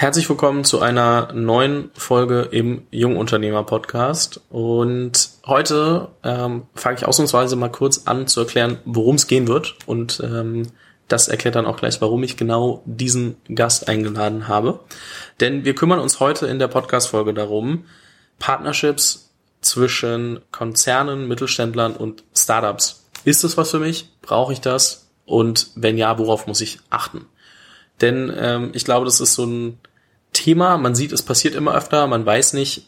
Herzlich willkommen zu einer neuen Folge im Jungunternehmer Podcast. Und heute ähm, fange ich ausnahmsweise mal kurz an zu erklären, worum es gehen wird. Und ähm, das erklärt dann auch gleich, warum ich genau diesen Gast eingeladen habe. Denn wir kümmern uns heute in der Podcast-Folge darum, Partnerships zwischen Konzernen, Mittelständlern und Startups. Ist das was für mich? Brauche ich das? Und wenn ja, worauf muss ich achten? Denn ähm, ich glaube, das ist so ein Thema. Man sieht, es passiert immer öfter. Man weiß nicht,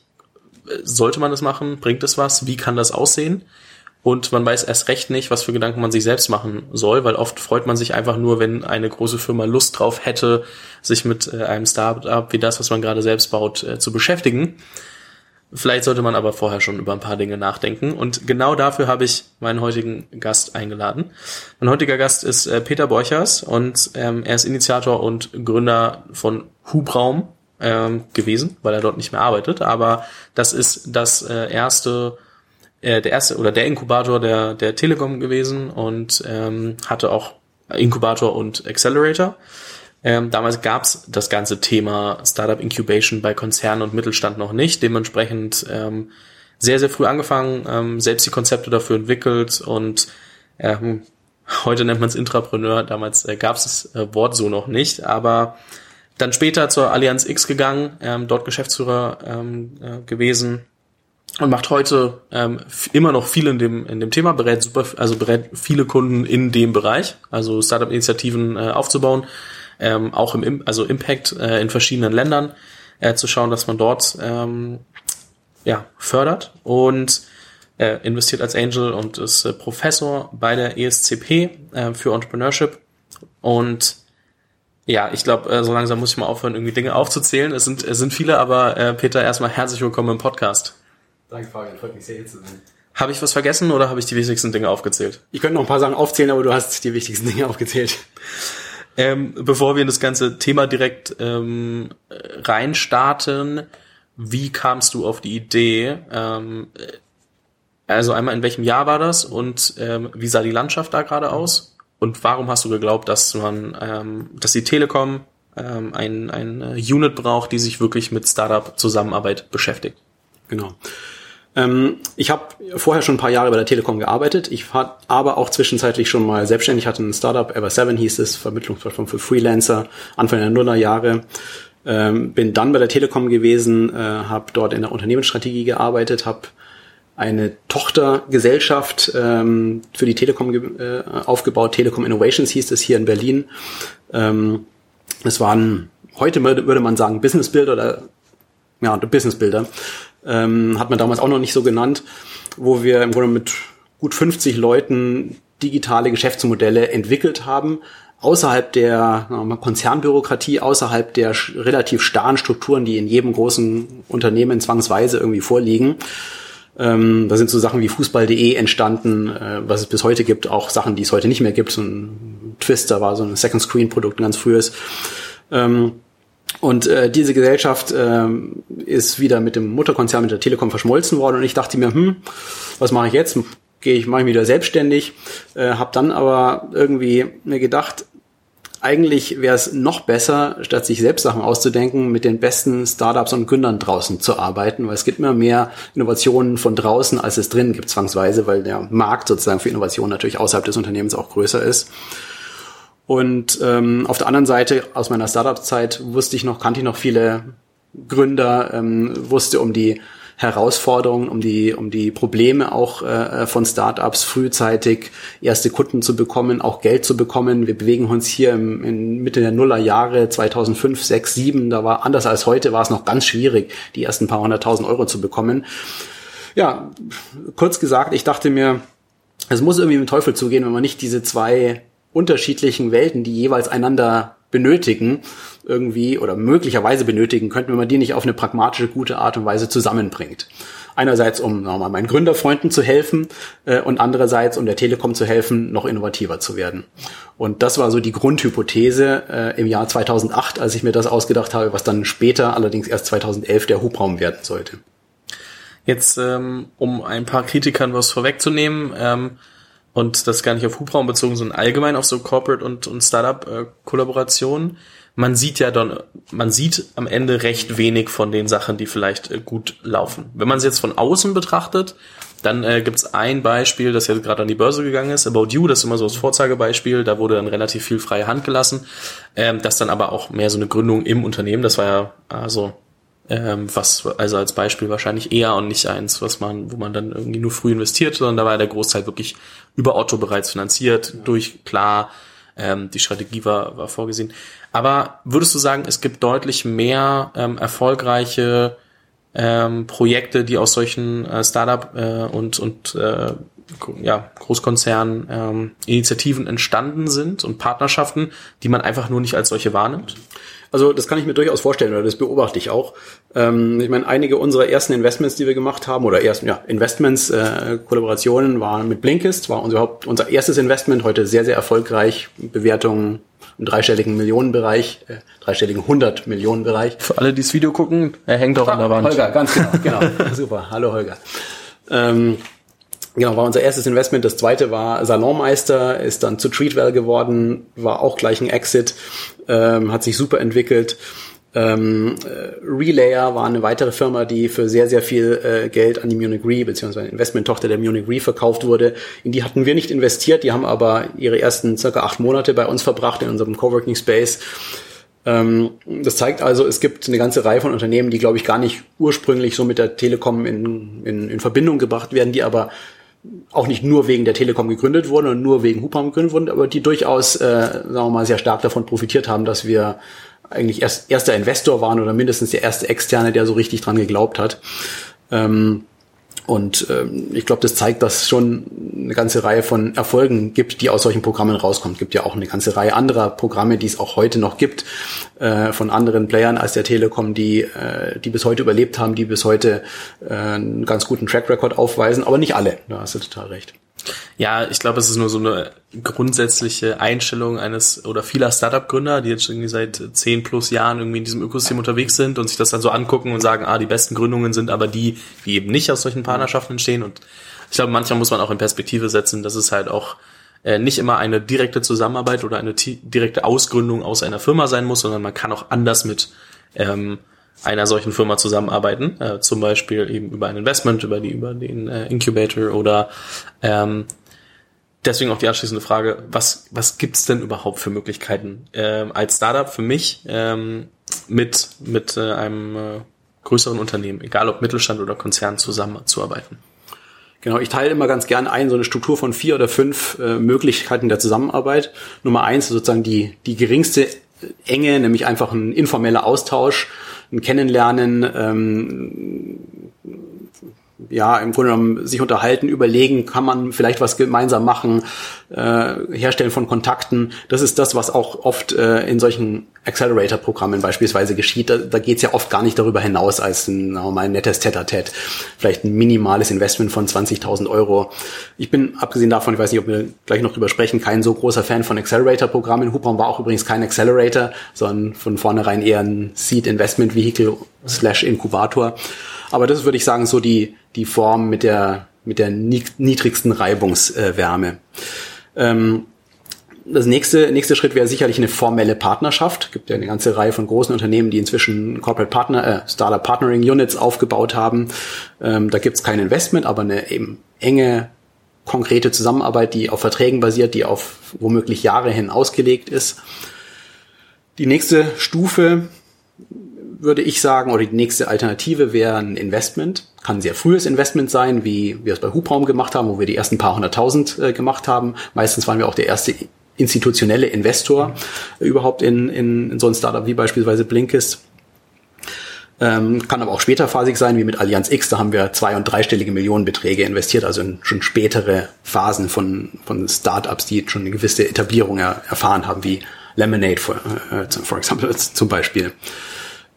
sollte man das machen? Bringt es was? Wie kann das aussehen? Und man weiß erst recht nicht, was für Gedanken man sich selbst machen soll, weil oft freut man sich einfach nur, wenn eine große Firma Lust drauf hätte, sich mit äh, einem Startup wie das, was man gerade selbst baut, äh, zu beschäftigen. Vielleicht sollte man aber vorher schon über ein paar Dinge nachdenken. Und genau dafür habe ich meinen heutigen Gast eingeladen. Mein heutiger Gast ist äh, Peter Borchers und ähm, er ist Initiator und Gründer von Hubraum ähm, gewesen, weil er dort nicht mehr arbeitet. Aber das ist das äh, erste, äh, der erste oder der Inkubator der, der Telekom gewesen und ähm, hatte auch Inkubator und Accelerator. Ähm, damals gab's das ganze Thema Startup Incubation bei Konzernen und Mittelstand noch nicht. Dementsprechend ähm, sehr, sehr früh angefangen, ähm, selbst die Konzepte dafür entwickelt und ähm, heute nennt man es Intrapreneur. Damals äh, gab's das äh, Wort so noch nicht, aber dann später zur Allianz X gegangen, ähm, dort Geschäftsführer ähm, äh, gewesen und macht heute ähm, immer noch viel in dem in dem Thema, berät super, also berät viele Kunden in dem Bereich, also Startup-Initiativen äh, aufzubauen ähm, auch im also Impact äh, in verschiedenen Ländern äh, zu schauen, dass man dort ähm, ja, fördert und äh, investiert als Angel und ist äh, Professor bei der ESCP äh, für Entrepreneurship und ja, ich glaube, äh, so langsam muss ich mal aufhören, irgendwie Dinge aufzuzählen. Es sind, es sind viele, aber äh, Peter, erstmal herzlich willkommen im Podcast. Danke, Fabian. Freut mich sehr, hier zu sein. Habe ich was vergessen oder habe ich die wichtigsten Dinge aufgezählt? Ich könnte noch ein paar Sachen aufzählen, aber du hast die wichtigsten Dinge aufgezählt. Ähm, bevor wir in das ganze Thema direkt ähm, reinstarten, wie kamst du auf die Idee? Ähm, also einmal in welchem Jahr war das und ähm, wie sah die Landschaft da gerade aus? Und warum hast du geglaubt, dass man, ähm, dass die Telekom ähm, ein, ein Unit braucht, die sich wirklich mit Startup-Zusammenarbeit beschäftigt? Genau. Ähm, ich habe vorher schon ein paar Jahre bei der Telekom gearbeitet. Ich war aber auch zwischenzeitlich schon mal selbstständig, hatte ein Startup, Ever7 hieß es, Vermittlungsplattform für Freelancer, Anfang der Nullerjahre. Ähm, bin dann bei der Telekom gewesen, äh, habe dort in der Unternehmensstrategie gearbeitet, habe eine Tochtergesellschaft ähm, für die Telekom äh, aufgebaut. Telekom Innovations hieß es hier in Berlin. Ähm, es waren heute würde man sagen Business Builder oder ja Business Builder ähm, hat man damals auch noch nicht so genannt, wo wir im Grunde mit gut 50 Leuten digitale Geschäftsmodelle entwickelt haben, außerhalb der Konzernbürokratie, außerhalb der relativ starren Strukturen, die in jedem großen Unternehmen zwangsweise irgendwie vorliegen. Ähm, da sind so Sachen wie Fußball.de entstanden, äh, was es bis heute gibt, auch Sachen, die es heute nicht mehr gibt. So ein Twister war so ein Second Screen Produkt, ein ganz frühes. Ähm, und äh, diese Gesellschaft äh, ist wieder mit dem Mutterkonzern, mit der Telekom verschmolzen worden. Und ich dachte mir, hm, was mache ich jetzt? Gehe ich, mache ich wieder selbstständig. Äh, habe dann aber irgendwie mir gedacht, eigentlich wäre es noch besser, statt sich selbst Sachen auszudenken, mit den besten Startups und Gründern draußen zu arbeiten, weil es gibt immer mehr Innovationen von draußen, als es drin gibt, zwangsweise, weil der Markt sozusagen für Innovationen natürlich außerhalb des Unternehmens auch größer ist. Und ähm, auf der anderen Seite, aus meiner Startup-Zeit, wusste ich noch, kannte ich noch viele Gründer, ähm, wusste um die Herausforderungen, um die, um die Probleme auch äh, von Startups frühzeitig erste Kunden zu bekommen, auch Geld zu bekommen. Wir bewegen uns hier im, in Mitte der Nullerjahre 2005, 6, 7. Da war anders als heute, war es noch ganz schwierig, die ersten paar hunderttausend Euro zu bekommen. Ja, kurz gesagt, ich dachte mir, es muss irgendwie mit dem Teufel zugehen, wenn man nicht diese zwei unterschiedlichen Welten, die jeweils einander benötigen, irgendwie oder möglicherweise benötigen könnten, wenn man die nicht auf eine pragmatische, gute Art und Weise zusammenbringt. Einerseits, um nochmal meinen Gründerfreunden zu helfen äh, und andererseits, um der Telekom zu helfen, noch innovativer zu werden. Und das war so die Grundhypothese äh, im Jahr 2008, als ich mir das ausgedacht habe, was dann später, allerdings erst 2011, der Hubraum werden sollte. Jetzt, ähm, um ein paar Kritikern was vorwegzunehmen, ähm, und das gar nicht auf Hubraum bezogen, sondern allgemein auf so Corporate und, und Startup-Kollaborationen. man sieht ja dann, man sieht am Ende recht wenig von den Sachen, die vielleicht äh, gut laufen. Wenn man es jetzt von außen betrachtet, dann äh, gibt es ein Beispiel, das jetzt gerade an die Börse gegangen ist, About You, das ist immer so das Vorzeigebeispiel, da wurde dann relativ viel freie Hand gelassen, ähm, das dann aber auch mehr so eine Gründung im Unternehmen, das war ja also ähm, was also als Beispiel wahrscheinlich eher und nicht eins, was man, wo man dann irgendwie nur früh investiert, sondern da war der Großteil wirklich über Otto bereits finanziert, durch klar, ähm, die Strategie war, war vorgesehen. Aber würdest du sagen, es gibt deutlich mehr ähm, erfolgreiche ähm, Projekte, die aus solchen äh, Startup äh, und, und äh, ja, Großkonzernen ähm, Initiativen entstanden sind und Partnerschaften, die man einfach nur nicht als solche wahrnimmt? Also das kann ich mir durchaus vorstellen oder das beobachte ich auch. Ähm, ich meine, einige unserer ersten Investments, die wir gemacht haben, oder ersten ja, Investments, äh, Kollaborationen waren mit Blinkist, war unser, Haupt, unser erstes Investment, heute sehr, sehr erfolgreich, Bewertungen im dreistelligen Millionenbereich, äh, dreistelligen 100 Millionen Bereich. Für alle, die das Video gucken, er hängt auch an der Wand. Holger, ganz genau, genau. Super, hallo Holger. Ähm, Genau, war unser erstes Investment. Das zweite war Salonmeister, ist dann zu Treatwell geworden, war auch gleich ein Exit, ähm, hat sich super entwickelt. Ähm, äh, Relayer war eine weitere Firma, die für sehr, sehr viel äh, Geld an die Munich Re, beziehungsweise Investmenttochter der Munich Re verkauft wurde. In die hatten wir nicht investiert, die haben aber ihre ersten circa acht Monate bei uns verbracht in unserem Coworking Space. Ähm, das zeigt also, es gibt eine ganze Reihe von Unternehmen, die, glaube ich, gar nicht ursprünglich so mit der Telekom in, in, in Verbindung gebracht werden, die aber auch nicht nur wegen der Telekom gegründet wurden und nur wegen Hubraum gegründet wurden, aber die durchaus, äh, sagen wir mal, sehr stark davon profitiert haben, dass wir eigentlich erst erster Investor waren oder mindestens der erste Externe, der so richtig dran geglaubt hat. Ähm, und ähm, ich glaube, das zeigt, dass es schon eine ganze Reihe von Erfolgen gibt, die aus solchen Programmen rauskommt. Es gibt ja auch eine ganze Reihe anderer Programme, die es auch heute noch gibt, äh, von anderen Playern als der Telekom, die, äh, die bis heute überlebt haben, die bis heute äh, einen ganz guten Track Record aufweisen, aber nicht alle. Da hast du total recht. Ja, ich glaube, es ist nur so eine grundsätzliche Einstellung eines oder vieler Startup-Gründer, die jetzt irgendwie seit zehn plus Jahren irgendwie in diesem Ökosystem unterwegs sind und sich das dann so angucken und sagen, ah, die besten Gründungen sind aber die, die eben nicht aus solchen Partnerschaften entstehen. Und ich glaube, manchmal muss man auch in Perspektive setzen, dass es halt auch äh, nicht immer eine direkte Zusammenarbeit oder eine direkte Ausgründung aus einer Firma sein muss, sondern man kann auch anders mit ähm, einer solchen Firma zusammenarbeiten, äh, zum Beispiel eben über ein Investment, über die über den äh, Incubator oder ähm, deswegen auch die anschließende Frage: Was was gibt's denn überhaupt für Möglichkeiten ähm, als Startup für mich ähm, mit mit äh, einem äh, größeren Unternehmen, egal ob Mittelstand oder Konzern, zusammenzuarbeiten? Genau, ich teile immer ganz gern ein, so eine Struktur von vier oder fünf äh, Möglichkeiten der Zusammenarbeit. Nummer eins sozusagen die, die geringste Enge, nämlich einfach ein informeller Austausch ein Kennenlernen, ähm, ja, im Grunde genommen sich unterhalten, überlegen, kann man vielleicht was gemeinsam machen, äh, Herstellen von Kontakten. Das ist das, was auch oft äh, in solchen Accelerator-Programmen beispielsweise geschieht. Da, da geht es ja oft gar nicht darüber hinaus als ein, mal, ein nettes Tete-a-Tete. Vielleicht ein minimales Investment von 20.000 Euro. Ich bin, abgesehen davon, ich weiß nicht, ob wir gleich noch drüber sprechen, kein so großer Fan von Accelerator-Programmen. Hubraum war auch übrigens kein Accelerator, sondern von vornherein eher ein Seed-Investment-Vehicle slash Inkubator. Aber das würde ich sagen, so die, die Form mit der, mit der niedrigsten Reibungswärme. Ähm, das nächste, nächste Schritt wäre sicherlich eine formelle Partnerschaft. Es gibt ja eine ganze Reihe von großen Unternehmen, die inzwischen Corporate Partner, äh, Startup Partnering Units aufgebaut haben. Ähm, da gibt es kein Investment, aber eine eben enge, konkrete Zusammenarbeit, die auf Verträgen basiert, die auf womöglich Jahre hin ausgelegt ist. Die nächste Stufe würde ich sagen, oder die nächste Alternative wäre ein Investment. Kann ein sehr frühes Investment sein, wie wir es bei Hubraum gemacht haben, wo wir die ersten paar hunderttausend äh, gemacht haben. Meistens waren wir auch der erste institutionelle Investor überhaupt in, in, in so ein Startup wie beispielsweise Blinkist. Ähm, kann aber auch späterphasig sein, wie mit Allianz X. Da haben wir zwei- und dreistellige Millionenbeträge investiert, also in schon spätere Phasen von, von Startups, die schon eine gewisse Etablierung er, erfahren haben, wie Lemonade, for, äh, for example, zum Beispiel.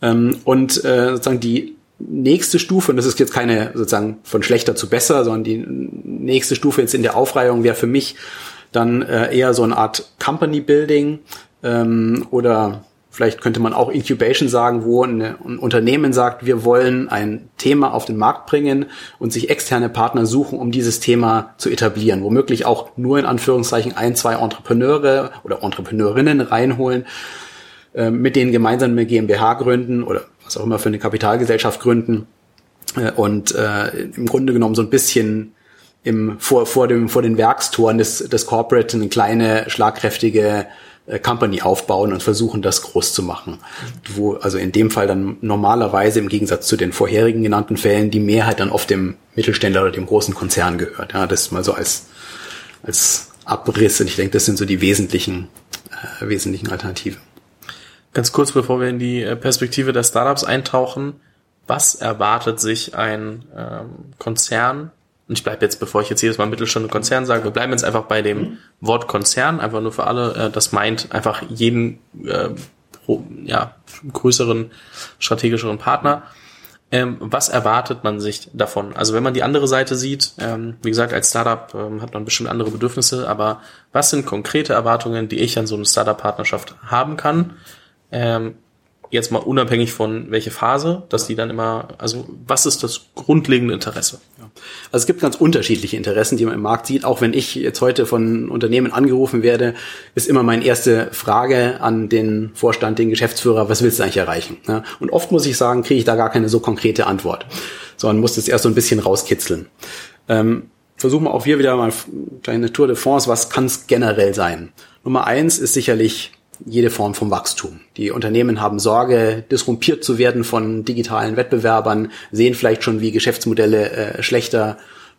Ähm, und äh, sozusagen die nächste Stufe, und das ist jetzt keine sozusagen von schlechter zu besser, sondern die nächste Stufe jetzt in der Aufreihung wäre für mich dann äh, eher so eine Art Company Building ähm, oder vielleicht könnte man auch Incubation sagen, wo eine, ein Unternehmen sagt, wir wollen ein Thema auf den Markt bringen und sich externe Partner suchen, um dieses Thema zu etablieren. Womöglich auch nur in Anführungszeichen ein, zwei Entrepreneure oder Entrepreneurinnen reinholen äh, mit denen gemeinsam eine GmbH gründen oder was auch immer für eine Kapitalgesellschaft gründen äh, und äh, im Grunde genommen so ein bisschen im, vor, vor, dem, vor den Werkstoren des, des Corporate eine kleine, schlagkräftige äh, Company aufbauen und versuchen, das groß zu machen. Wo, also in dem Fall dann normalerweise im Gegensatz zu den vorherigen genannten Fällen die Mehrheit dann oft dem Mittelständler oder dem großen Konzern gehört. Ja, das mal so als, als Abriss. Und ich denke, das sind so die wesentlichen, äh, wesentlichen Alternativen. Ganz kurz, bevor wir in die äh, Perspektive der Startups eintauchen, was erwartet sich ein ähm, Konzern und ich bleibe jetzt, bevor ich jetzt jedes Mal Mittelstand und Konzern sage, wir bleiben jetzt einfach bei dem Wort Konzern, einfach nur für alle. Äh, das meint einfach jeden äh, ja, größeren, strategischeren Partner. Ähm, was erwartet man sich davon? Also wenn man die andere Seite sieht, ähm, wie gesagt, als Startup ähm, hat man bestimmt andere Bedürfnisse, aber was sind konkrete Erwartungen, die ich an so eine Startup-Partnerschaft haben kann? Ähm, jetzt mal unabhängig von welche Phase, dass die dann immer, also was ist das grundlegende Interesse? Ja. Also es gibt ganz unterschiedliche Interessen, die man im Markt sieht. Auch wenn ich jetzt heute von Unternehmen angerufen werde, ist immer meine erste Frage an den Vorstand, den Geschäftsführer, was willst du eigentlich erreichen? Und oft muss ich sagen, kriege ich da gar keine so konkrete Antwort, sondern muss das erst so ein bisschen rauskitzeln. Ähm, versuchen wir auch hier wieder mal eine Tour de France, was kann es generell sein? Nummer eins ist sicherlich jede Form von Wachstum. Die Unternehmen haben Sorge, disrumpiert zu werden von digitalen Wettbewerbern, sehen vielleicht schon, wie Geschäftsmodelle äh, schlechter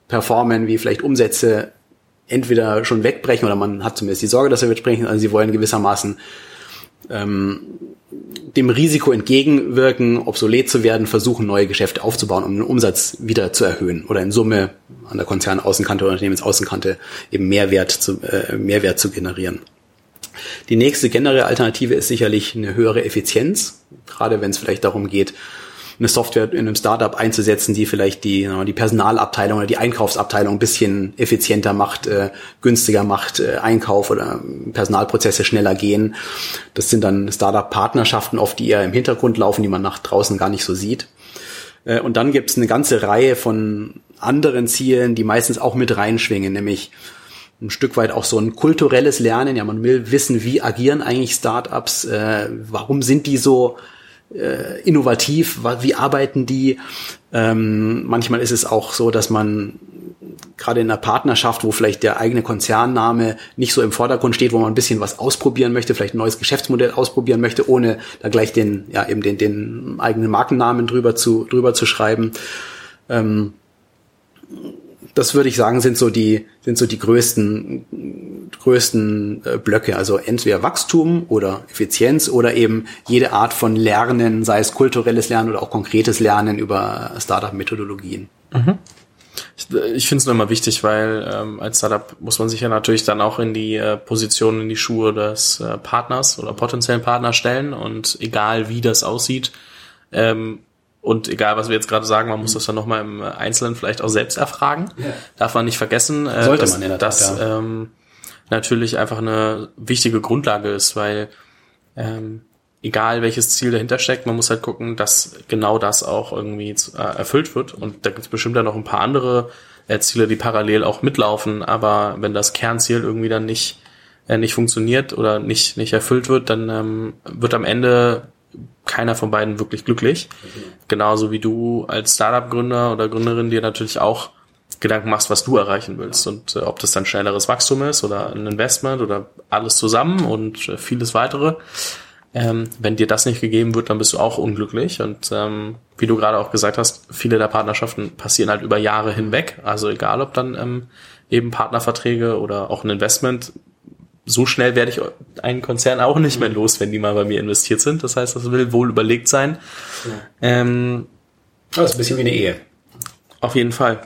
performen, wie vielleicht Umsätze entweder schon wegbrechen oder man hat zumindest die Sorge, dass sie wegbrechen. Also sie wollen gewissermaßen ähm, dem Risiko entgegenwirken, obsolet zu werden, versuchen neue Geschäfte aufzubauen, um den Umsatz wieder zu erhöhen oder in Summe an der Konzernaußenkante oder Unternehmensaußenkante eben Mehrwert zu, äh, Mehrwert zu generieren. Die nächste generelle Alternative ist sicherlich eine höhere Effizienz, gerade wenn es vielleicht darum geht, eine Software in einem Startup einzusetzen, die vielleicht die, die Personalabteilung oder die Einkaufsabteilung ein bisschen effizienter macht, äh, günstiger macht, äh, Einkauf oder Personalprozesse schneller gehen. Das sind dann Startup-Partnerschaften oft, die eher im Hintergrund laufen, die man nach draußen gar nicht so sieht. Äh, und dann gibt es eine ganze Reihe von anderen Zielen, die meistens auch mit reinschwingen, nämlich ein Stück weit auch so ein kulturelles Lernen. Ja, man will wissen, wie agieren eigentlich Startups, äh, warum sind die so äh, innovativ, wie arbeiten die. Ähm, manchmal ist es auch so, dass man gerade in einer Partnerschaft, wo vielleicht der eigene Konzernname nicht so im Vordergrund steht, wo man ein bisschen was ausprobieren möchte, vielleicht ein neues Geschäftsmodell ausprobieren möchte, ohne da gleich den, ja, eben den, den eigenen Markennamen drüber zu, drüber zu schreiben. Ähm, das würde ich sagen, sind so die, sind so die größten, größten äh, Blöcke. Also entweder Wachstum oder Effizienz oder eben jede Art von Lernen, sei es kulturelles Lernen oder auch konkretes Lernen über Startup-Methodologien. Mhm. Ich, ich finde es nur immer wichtig, weil ähm, als Startup muss man sich ja natürlich dann auch in die äh, Position, in die Schuhe des äh, Partners oder potenziellen Partners stellen und egal wie das aussieht, ähm, und egal, was wir jetzt gerade sagen, man muss das dann nochmal im Einzelnen vielleicht auch selbst erfragen. Ja. Darf man nicht vergessen, äh, Sollte dass, man in der Tat, dass ja. ähm, natürlich einfach eine wichtige Grundlage ist, weil ähm, egal welches Ziel dahinter steckt, man muss halt gucken, dass genau das auch irgendwie äh, erfüllt wird. Und da gibt es bestimmt dann noch ein paar andere äh, Ziele, die parallel auch mitlaufen. Aber wenn das Kernziel irgendwie dann nicht äh, nicht funktioniert oder nicht nicht erfüllt wird, dann ähm, wird am Ende keiner von beiden wirklich glücklich. Mhm. Genauso wie du als Startup-Gründer oder Gründerin dir natürlich auch Gedanken machst, was du erreichen willst und äh, ob das dann schnelleres Wachstum ist oder ein Investment oder alles zusammen und äh, vieles weitere. Ähm, wenn dir das nicht gegeben wird, dann bist du auch unglücklich. Und ähm, wie du gerade auch gesagt hast, viele der Partnerschaften passieren halt über Jahre hinweg. Also egal, ob dann ähm, eben Partnerverträge oder auch ein Investment so schnell werde ich einen Konzern auch nicht mehr los, wenn die mal bei mir investiert sind. Das heißt, das will wohl überlegt sein. Ja. Ähm, das ist ein bisschen wie eine Ehe. Auf jeden Fall.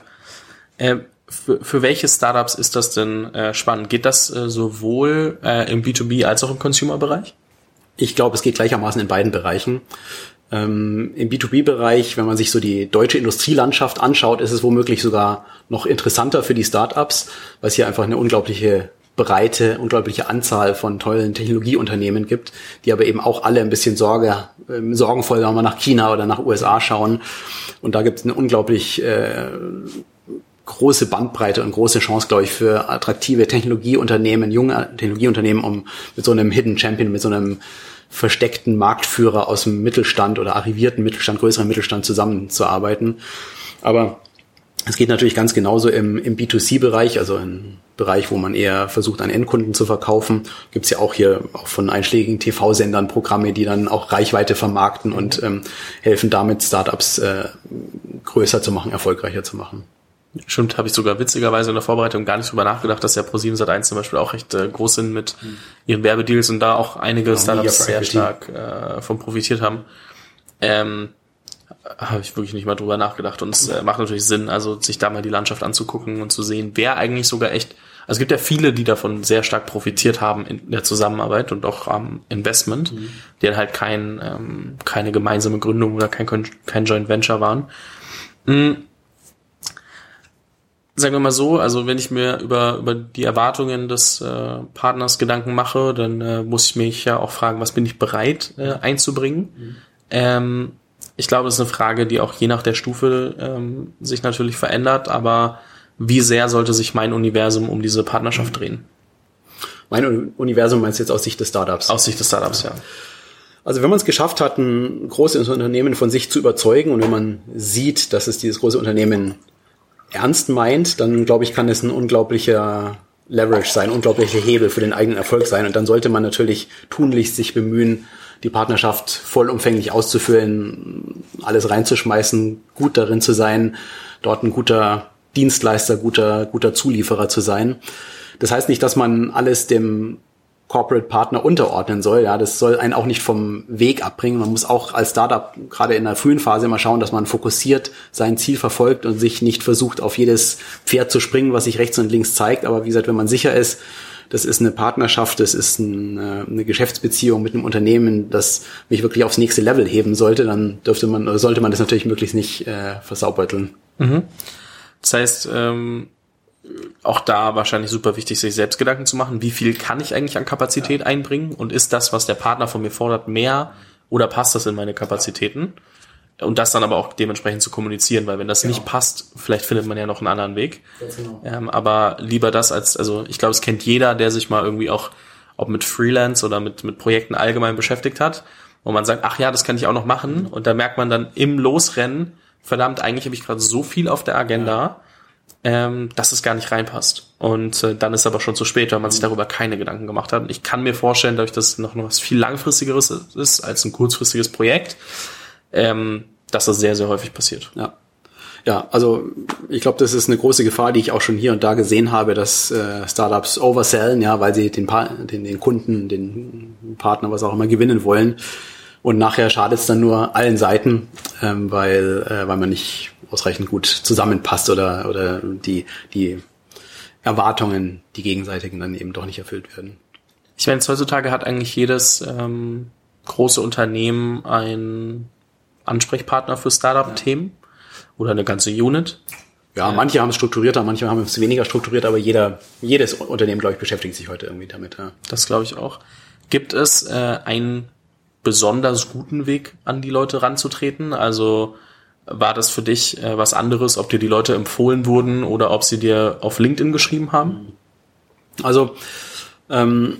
Äh, für, für welche Startups ist das denn äh, spannend? Geht das äh, sowohl äh, im B2B als auch im Consumer-Bereich? Ich glaube, es geht gleichermaßen in beiden Bereichen. Ähm, Im B2B-Bereich, wenn man sich so die deutsche Industrielandschaft anschaut, ist es womöglich sogar noch interessanter für die Startups, weil es hier einfach eine unglaubliche breite, unglaubliche Anzahl von tollen Technologieunternehmen gibt, die aber eben auch alle ein bisschen Sorge, äh, sorgenvoll, wenn wir nach China oder nach USA schauen. Und da gibt es eine unglaublich äh, große Bandbreite und große Chance, glaube ich, für attraktive Technologieunternehmen, junge Technologieunternehmen, um mit so einem Hidden Champion, mit so einem versteckten Marktführer aus dem Mittelstand oder arrivierten Mittelstand, größeren Mittelstand zusammenzuarbeiten. Aber es geht natürlich ganz genauso im, im B2C-Bereich, also im Bereich, wo man eher versucht, an Endkunden zu verkaufen. Gibt es ja auch hier auch von einschlägigen TV-Sendern Programme, die dann auch Reichweite vermarkten und ähm, helfen damit, Startups äh, größer zu machen, erfolgreicher zu machen. Stimmt, habe ich sogar witzigerweise in der Vorbereitung gar nicht drüber nachgedacht, dass ja Pro7 Sat1 zum Beispiel auch recht äh, groß sind mit mhm. ihren Werbedeals und da auch einige genau, Startups sehr stark äh, von profitiert haben. Ähm, habe ich wirklich nicht mal drüber nachgedacht und es äh, macht natürlich Sinn, also sich da mal die Landschaft anzugucken und zu sehen, wer eigentlich sogar echt, also es gibt ja viele, die davon sehr stark profitiert haben in der Zusammenarbeit und auch am Investment, mhm. die dann halt kein, ähm, keine gemeinsame Gründung oder kein, kein Joint Venture waren. Mhm sagen wir mal so, also wenn ich mir über, über die Erwartungen des äh, Partners Gedanken mache, dann äh, muss ich mich ja auch fragen, was bin ich bereit äh, einzubringen. Mhm. Ähm, ich glaube, das ist eine Frage, die auch je nach der Stufe ähm, sich natürlich verändert, aber wie sehr sollte sich mein Universum um diese Partnerschaft drehen? Mein Universum meinst du jetzt aus Sicht des Startups? Aus Sicht des Startups, ja. Also wenn man es geschafft hat, ein großes Unternehmen von sich zu überzeugen und wenn man sieht, dass es dieses große Unternehmen ernst meint, dann glaube ich, kann es ein unglaublicher Leverage sein, unglaublicher Hebel für den eigenen Erfolg sein. Und dann sollte man natürlich tunlichst sich bemühen, die Partnerschaft vollumfänglich auszufüllen, alles reinzuschmeißen, gut darin zu sein, dort ein guter Dienstleister, guter, guter Zulieferer zu sein. Das heißt nicht, dass man alles dem Corporate Partner unterordnen soll. Ja, das soll einen auch nicht vom Weg abbringen. Man muss auch als Startup gerade in der frühen Phase immer schauen, dass man fokussiert sein Ziel verfolgt und sich nicht versucht, auf jedes Pferd zu springen, was sich rechts und links zeigt. Aber wie gesagt, wenn man sicher ist, das ist eine Partnerschaft, das ist eine, eine Geschäftsbeziehung mit einem Unternehmen, das mich wirklich aufs nächste Level heben sollte, dann dürfte man, sollte man das natürlich möglichst nicht äh, versaubeuteln. Mhm. Das heißt, ähm auch da wahrscheinlich super wichtig, sich selbst Gedanken zu machen, wie viel kann ich eigentlich an Kapazität ja. einbringen und ist das, was der Partner von mir fordert, mehr oder passt das in meine Kapazitäten? Und das dann aber auch dementsprechend zu kommunizieren, weil wenn das genau. nicht passt, vielleicht findet man ja noch einen anderen Weg. Genau. Ähm, aber lieber das als, also ich glaube, es kennt jeder, der sich mal irgendwie auch, ob mit Freelance oder mit, mit Projekten allgemein beschäftigt hat, wo man sagt, ach ja, das kann ich auch noch machen. Und da merkt man dann im Losrennen, verdammt, eigentlich habe ich gerade so viel auf der Agenda. Ja ähm, dass es gar nicht reinpasst. Und äh, dann ist aber schon zu spät, weil man sich mhm. darüber keine Gedanken gemacht hat. Und ich kann mir vorstellen, dadurch, dass noch, noch was viel langfristigeres ist als ein kurzfristiges Projekt, ähm, dass das sehr, sehr häufig passiert. Ja. Ja, also ich glaube, das ist eine große Gefahr, die ich auch schon hier und da gesehen habe, dass äh, Startups oversellen, ja, weil sie den, pa den, den Kunden, den Partner, was auch immer gewinnen wollen. Und nachher schadet es dann nur allen Seiten, ähm, weil, äh, weil man nicht ausreichend gut zusammenpasst oder, oder die, die Erwartungen, die gegenseitigen dann eben doch nicht erfüllt werden. Ich meine, heutzutage hat eigentlich jedes ähm, große Unternehmen einen Ansprechpartner für Startup-Themen oder eine ganze Unit. Ja, ja, manche haben es strukturierter, manche haben es weniger strukturiert, aber jeder, jedes Unternehmen, glaube ich, beschäftigt sich heute irgendwie damit. Ja. Das glaube ich auch. Gibt es äh, einen besonders guten Weg, an die Leute ranzutreten? Also war das für dich äh, was anderes, ob dir die Leute empfohlen wurden oder ob sie dir auf LinkedIn geschrieben haben? Also ähm,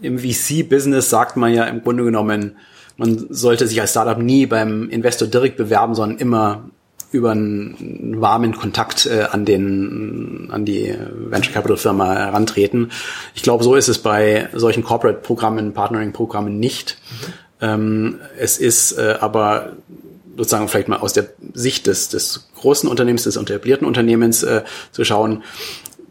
im VC-Business sagt man ja im Grunde genommen, man sollte sich als Startup nie beim Investor direkt bewerben, sondern immer über einen warmen Kontakt äh, an den an die Venture Capital Firma herantreten. Ich glaube, so ist es bei solchen Corporate Programmen, Partnering Programmen nicht. Mhm. Ähm, es ist äh, aber sozusagen vielleicht mal aus der Sicht des, des großen Unternehmens, des etablierten Unternehmens äh, zu schauen,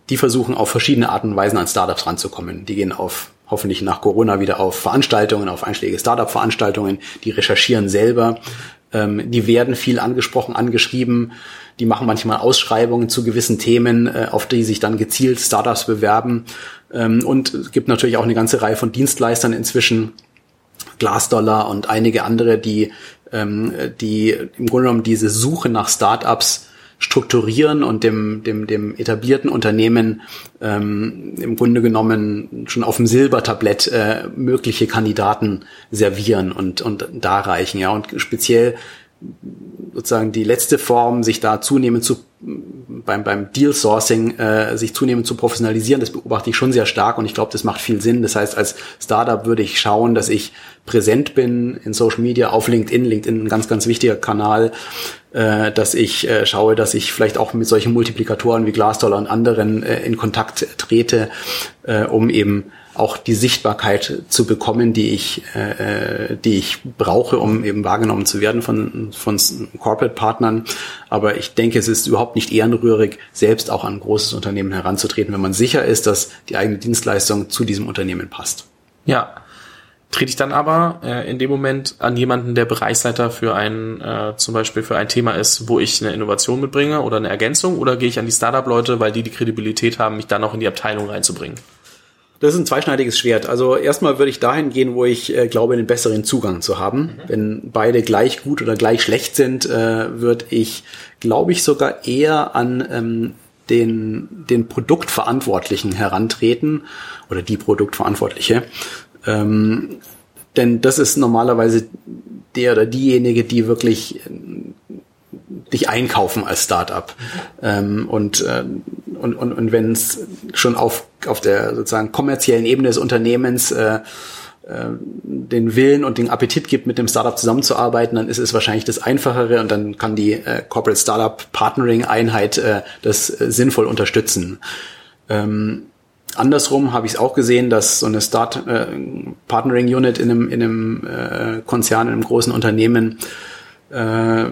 die versuchen auf verschiedene Arten und Weisen an Startups ranzukommen. Die gehen auf hoffentlich nach Corona wieder auf Veranstaltungen, auf einschlägige Startup-Veranstaltungen, die recherchieren selber, ähm, die werden viel angesprochen, angeschrieben, die machen manchmal Ausschreibungen zu gewissen Themen, äh, auf die sich dann gezielt Startups bewerben. Ähm, und es gibt natürlich auch eine ganze Reihe von Dienstleistern inzwischen, Glassdollar und einige andere, die ähm, die im Grunde genommen diese Suche nach Startups strukturieren und dem, dem, dem etablierten Unternehmen ähm, im Grunde genommen schon auf dem Silbertablett äh, mögliche Kandidaten servieren und, und darreichen. Ja, und speziell sozusagen die letzte Form, sich da zunehmend zu beim, beim Deal Sourcing äh, sich zunehmend zu professionalisieren. Das beobachte ich schon sehr stark und ich glaube, das macht viel Sinn. Das heißt, als Startup würde ich schauen, dass ich präsent bin in Social Media, auf LinkedIn. LinkedIn ein ganz, ganz wichtiger Kanal, äh, dass ich äh, schaue, dass ich vielleicht auch mit solchen Multiplikatoren wie Glassdoor und anderen äh, in Kontakt trete, äh, um eben auch die Sichtbarkeit zu bekommen, die ich, äh, die ich brauche, um eben wahrgenommen zu werden von, von Corporate-Partnern. Aber ich denke, es ist überhaupt nicht ehrenrührig, selbst auch an ein großes Unternehmen heranzutreten, wenn man sicher ist, dass die eigene Dienstleistung zu diesem Unternehmen passt. Ja, trete ich dann aber äh, in dem Moment an jemanden, der Bereichsleiter für ein, äh, zum Beispiel für ein Thema ist, wo ich eine Innovation mitbringe oder eine Ergänzung, oder gehe ich an die Startup-Leute, weil die die Kredibilität haben, mich dann auch in die Abteilung reinzubringen? Das ist ein zweischneidiges Schwert. Also erstmal würde ich dahin gehen, wo ich äh, glaube, den besseren Zugang zu haben. Mhm. Wenn beide gleich gut oder gleich schlecht sind, äh, würde ich, glaube ich, sogar eher an ähm, den, den Produktverantwortlichen herantreten oder die Produktverantwortliche. Ähm, denn das ist normalerweise der oder diejenige, die wirklich dich einkaufen als Startup. Ähm, und, äh, und, und, und wenn es schon auf, auf der sozusagen kommerziellen Ebene des Unternehmens äh, äh, den Willen und den Appetit gibt, mit dem Startup zusammenzuarbeiten, dann ist es wahrscheinlich das Einfachere und dann kann die äh, Corporate Startup Partnering Einheit äh, das äh, sinnvoll unterstützen. Ähm, andersrum habe ich es auch gesehen, dass so eine Start äh, Partnering Unit in einem, in einem äh, Konzern, in einem großen Unternehmen äh,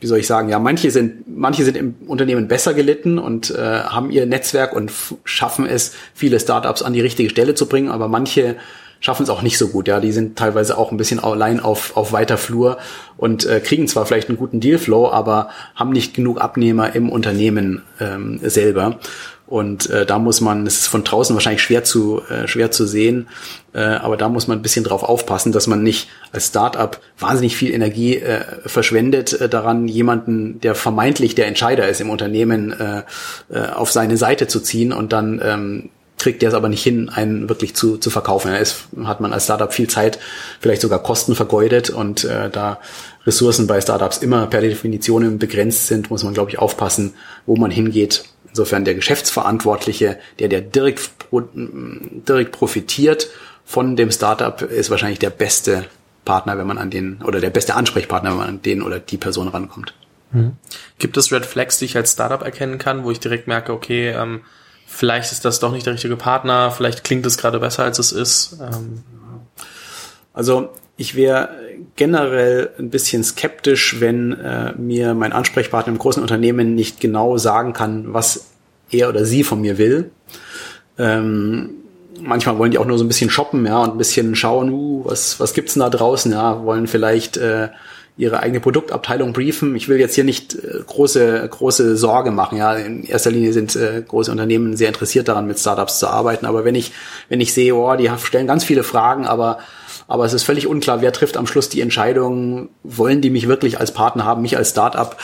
wie soll ich sagen, ja, manche sind, manche sind im Unternehmen besser gelitten und äh, haben ihr Netzwerk und schaffen es, viele Startups an die richtige Stelle zu bringen, aber manche schaffen es auch nicht so gut. Ja, die sind teilweise auch ein bisschen allein auf, auf weiter Flur und äh, kriegen zwar vielleicht einen guten Dealflow, aber haben nicht genug Abnehmer im Unternehmen ähm, selber. Und äh, da muss man, es ist von draußen wahrscheinlich schwer zu, äh, schwer zu sehen, äh, aber da muss man ein bisschen drauf aufpassen, dass man nicht als Startup wahnsinnig viel Energie äh, verschwendet äh, daran, jemanden, der vermeintlich der Entscheider ist im Unternehmen, äh, äh, auf seine Seite zu ziehen und dann ähm, kriegt der es aber nicht hin, einen wirklich zu, zu verkaufen. Da ist, hat man als Startup viel Zeit, vielleicht sogar Kosten vergeudet und äh, da Ressourcen bei Startups immer per Definition begrenzt sind, muss man, glaube ich, aufpassen, wo man hingeht Insofern der Geschäftsverantwortliche, der, der direkt, direkt profitiert von dem Startup, ist wahrscheinlich der beste Partner, wenn man an den, oder der beste Ansprechpartner, wenn man an den oder die Person rankommt. Mhm. Gibt es Red Flags, die ich als Startup erkennen kann, wo ich direkt merke, okay, ähm, vielleicht ist das doch nicht der richtige Partner, vielleicht klingt es gerade besser, als es ist? Ähm. Also ich wäre generell ein bisschen skeptisch, wenn äh, mir mein Ansprechpartner im großen Unternehmen nicht genau sagen kann, was er oder sie von mir will. Ähm, manchmal wollen die auch nur so ein bisschen shoppen, ja, und ein bisschen schauen, uh, was, was gibt's denn da draußen, ja, wollen vielleicht äh, ihre eigene Produktabteilung briefen. Ich will jetzt hier nicht äh, große, große Sorge machen, ja. In erster Linie sind äh, große Unternehmen sehr interessiert daran, mit Startups zu arbeiten. Aber wenn ich, wenn ich sehe, oh, die stellen ganz viele Fragen, aber aber es ist völlig unklar, wer trifft am Schluss die Entscheidung, wollen die mich wirklich als Partner haben, mich als Startup,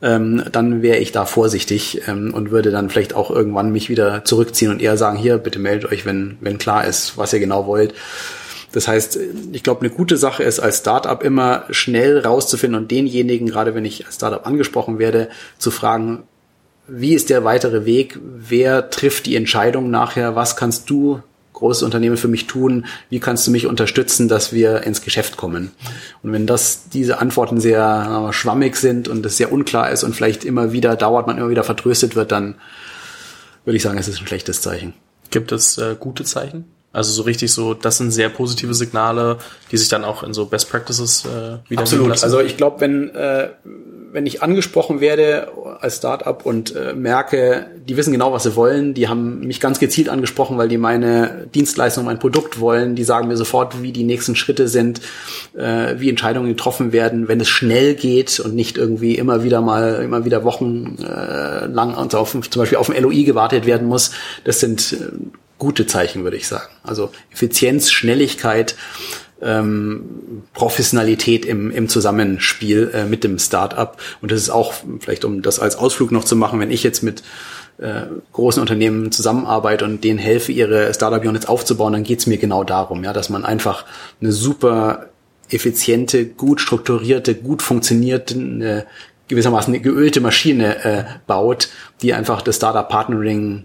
ähm, dann wäre ich da vorsichtig ähm, und würde dann vielleicht auch irgendwann mich wieder zurückziehen und eher sagen, hier, bitte meldet euch, wenn, wenn klar ist, was ihr genau wollt. Das heißt, ich glaube, eine gute Sache ist als Startup immer schnell rauszufinden und denjenigen, gerade wenn ich als Startup angesprochen werde, zu fragen, wie ist der weitere Weg? Wer trifft die Entscheidung nachher? Was kannst du großes Unternehmen für mich tun? Wie kannst du mich unterstützen, dass wir ins Geschäft kommen? Und wenn das diese Antworten sehr äh, schwammig sind und es sehr unklar ist und vielleicht immer wieder dauert, man immer wieder vertröstet wird, dann würde ich sagen, es ist ein schlechtes Zeichen. Gibt es äh, gute Zeichen? Also so richtig so, das sind sehr positive Signale, die sich dann auch in so Best Practices äh, wieder Absolut. Also ich glaube, wenn äh, wenn ich angesprochen werde als Startup und äh, merke, die wissen genau, was sie wollen, die haben mich ganz gezielt angesprochen, weil die meine Dienstleistung, mein Produkt wollen, die sagen mir sofort, wie die nächsten Schritte sind, äh, wie Entscheidungen getroffen werden, wenn es schnell geht und nicht irgendwie immer wieder mal, immer wieder Wochen äh, lang auf, zum Beispiel auf ein LOI gewartet werden muss. Das sind äh, gute Zeichen, würde ich sagen. Also Effizienz, Schnelligkeit, ähm, Professionalität im, im Zusammenspiel äh, mit dem Startup. Und das ist auch, vielleicht um das als Ausflug noch zu machen, wenn ich jetzt mit äh, großen Unternehmen zusammenarbeite und denen helfe, ihre Startup-Units aufzubauen, dann geht's mir genau darum, ja, dass man einfach eine super effiziente, gut strukturierte, gut funktionierte gewissermaßen eine geölte Maschine äh, baut, die einfach das Startup Partnering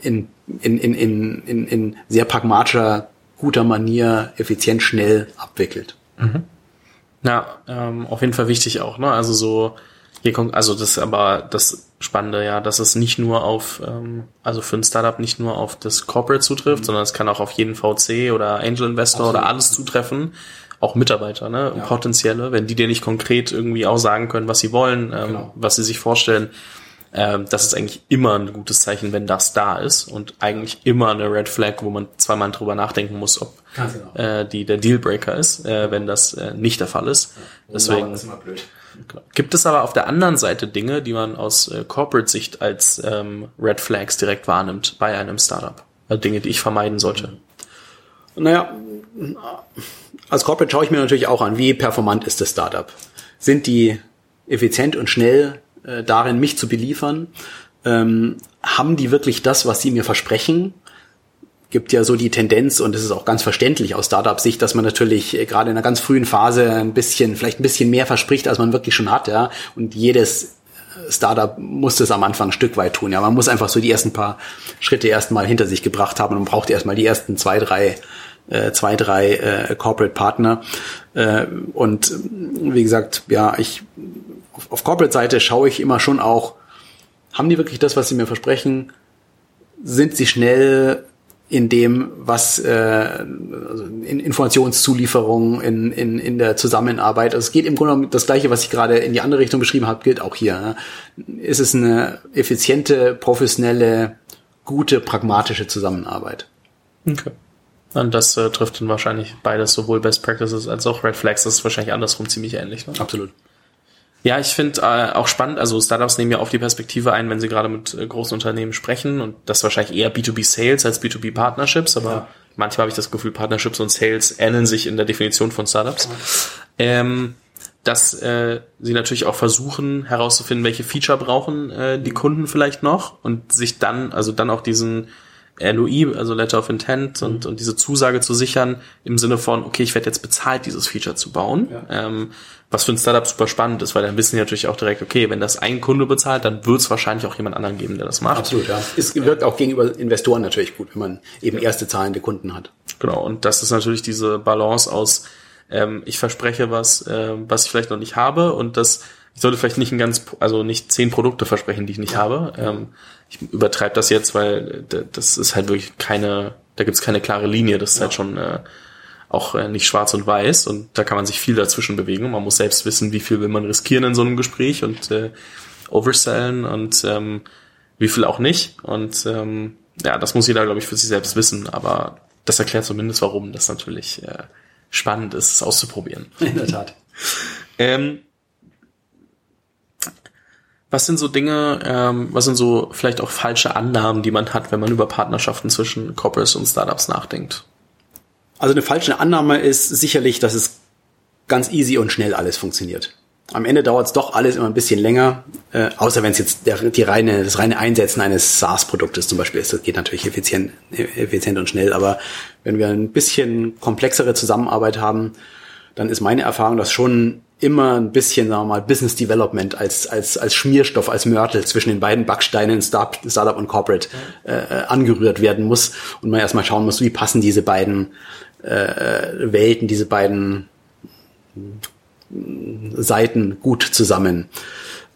in, in, in, in, in, in sehr pragmatischer, guter Manier, effizient, schnell abwickelt. Mhm. Ja, ähm, auf jeden Fall wichtig auch, ne? Also so, hier kommt, also das ist aber das Spannende, ja, dass es nicht nur auf, ähm, also für ein Startup nicht nur auf das Corporate zutrifft, mhm. sondern es kann auch auf jeden VC oder Angel Investor Absolut. oder alles zutreffen. Auch Mitarbeiter, ne? Ja. Potenzielle, wenn die dir nicht konkret irgendwie auch sagen können, was sie wollen, ähm, genau. was sie sich vorstellen, ähm, das ist eigentlich immer ein gutes Zeichen, wenn das da ist und eigentlich immer eine Red Flag, wo man zweimal drüber nachdenken muss, ob genau. äh, die der Dealbreaker ist, äh, wenn das äh, nicht der Fall ist. Ja, Deswegen ist immer blöd. Gibt es aber auf der anderen Seite Dinge, die man aus äh, Corporate-Sicht als ähm, Red Flags direkt wahrnimmt bei einem Startup? Also Dinge, die ich vermeiden sollte? Naja, als Corporate schaue ich mir natürlich auch an, wie performant ist das Startup? Sind die effizient und schnell äh, darin, mich zu beliefern? Ähm, haben die wirklich das, was sie mir versprechen? gibt ja so die Tendenz und es ist auch ganz verständlich aus Startup-Sicht, dass man natürlich äh, gerade in einer ganz frühen Phase ein bisschen, vielleicht ein bisschen mehr verspricht, als man wirklich schon hat, ja. Und jedes äh, Startup muss das am Anfang ein Stück weit tun. Ja, man muss einfach so die ersten paar Schritte erstmal hinter sich gebracht haben und man braucht erstmal die ersten zwei, drei, äh, zwei, drei äh, Corporate Partner. Äh, und wie gesagt, ja, ich auf, Corporate-Seite schaue ich immer schon auch, haben die wirklich das, was sie mir versprechen? Sind sie schnell in dem, was äh, also in Informationszulieferung, in, in, in der Zusammenarbeit. Also es geht im Grunde um das Gleiche, was ich gerade in die andere Richtung beschrieben habe, gilt auch hier. Ist es eine effiziente, professionelle, gute, pragmatische Zusammenarbeit? Okay. Und das äh, trifft dann wahrscheinlich beides, sowohl Best Practices als auch Red Flags. Das ist wahrscheinlich andersrum ziemlich ähnlich. Ne? Absolut. Ja, ich finde äh, auch spannend, also Startups nehmen ja oft die Perspektive ein, wenn sie gerade mit äh, großen Unternehmen sprechen und das wahrscheinlich eher B2B Sales als B2B Partnerships, aber ja. manchmal habe ich das Gefühl, Partnerships und Sales ähneln sich in der Definition von Startups. Ähm, dass äh, sie natürlich auch versuchen herauszufinden, welche Feature brauchen äh, die Kunden vielleicht noch und sich dann, also dann auch diesen LOI, also Letter of Intent und, mhm. und diese Zusage zu sichern im Sinne von, okay, ich werde jetzt bezahlt, dieses Feature zu bauen. Ja. Ähm, was für ein Startup super spannend ist, weil dann wissen die natürlich auch direkt, okay, wenn das ein Kunde bezahlt, dann wird es wahrscheinlich auch jemand anderen geben, der das macht. Absolut, ja. Es wirkt auch gegenüber Investoren natürlich gut, wenn man eben erste zahlende Kunden hat. Genau, und das ist natürlich diese Balance aus, ähm, ich verspreche was, äh, was ich vielleicht noch nicht habe und das, ich sollte vielleicht nicht ein ganz, also nicht zehn Produkte versprechen, die ich nicht ja. habe. Ähm, ich übertreibe das jetzt, weil äh, das ist halt wirklich keine, da gibt's keine klare Linie, das ist halt ja. halt schon äh, auch äh, nicht schwarz und weiß und da kann man sich viel dazwischen bewegen. Man muss selbst wissen, wie viel will man riskieren in so einem Gespräch und äh, oversellen und ähm, wie viel auch nicht. Und ähm, ja, das muss jeder, glaube ich, für sich selbst wissen, aber das erklärt zumindest, warum das natürlich äh, spannend ist, es auszuprobieren. In der Tat. ähm, was sind so Dinge, ähm, was sind so vielleicht auch falsche Annahmen, die man hat, wenn man über Partnerschaften zwischen Corporates und Startups nachdenkt? Also eine falsche Annahme ist sicherlich, dass es ganz easy und schnell alles funktioniert. Am Ende dauert es doch alles immer ein bisschen länger, äh, außer wenn es jetzt der, die reine, das reine Einsetzen eines SaaS-Produktes zum Beispiel ist. Das geht natürlich effizient, effizient und schnell. Aber wenn wir ein bisschen komplexere Zusammenarbeit haben, dann ist meine Erfahrung, dass schon immer ein bisschen, sagen wir mal, Business Development als, als, als Schmierstoff, als Mörtel zwischen den beiden Backsteinen Start, Startup und Corporate äh, äh angerührt werden muss und man erstmal schauen muss, wie passen diese beiden äh, Welten, diese beiden Seiten gut zusammen.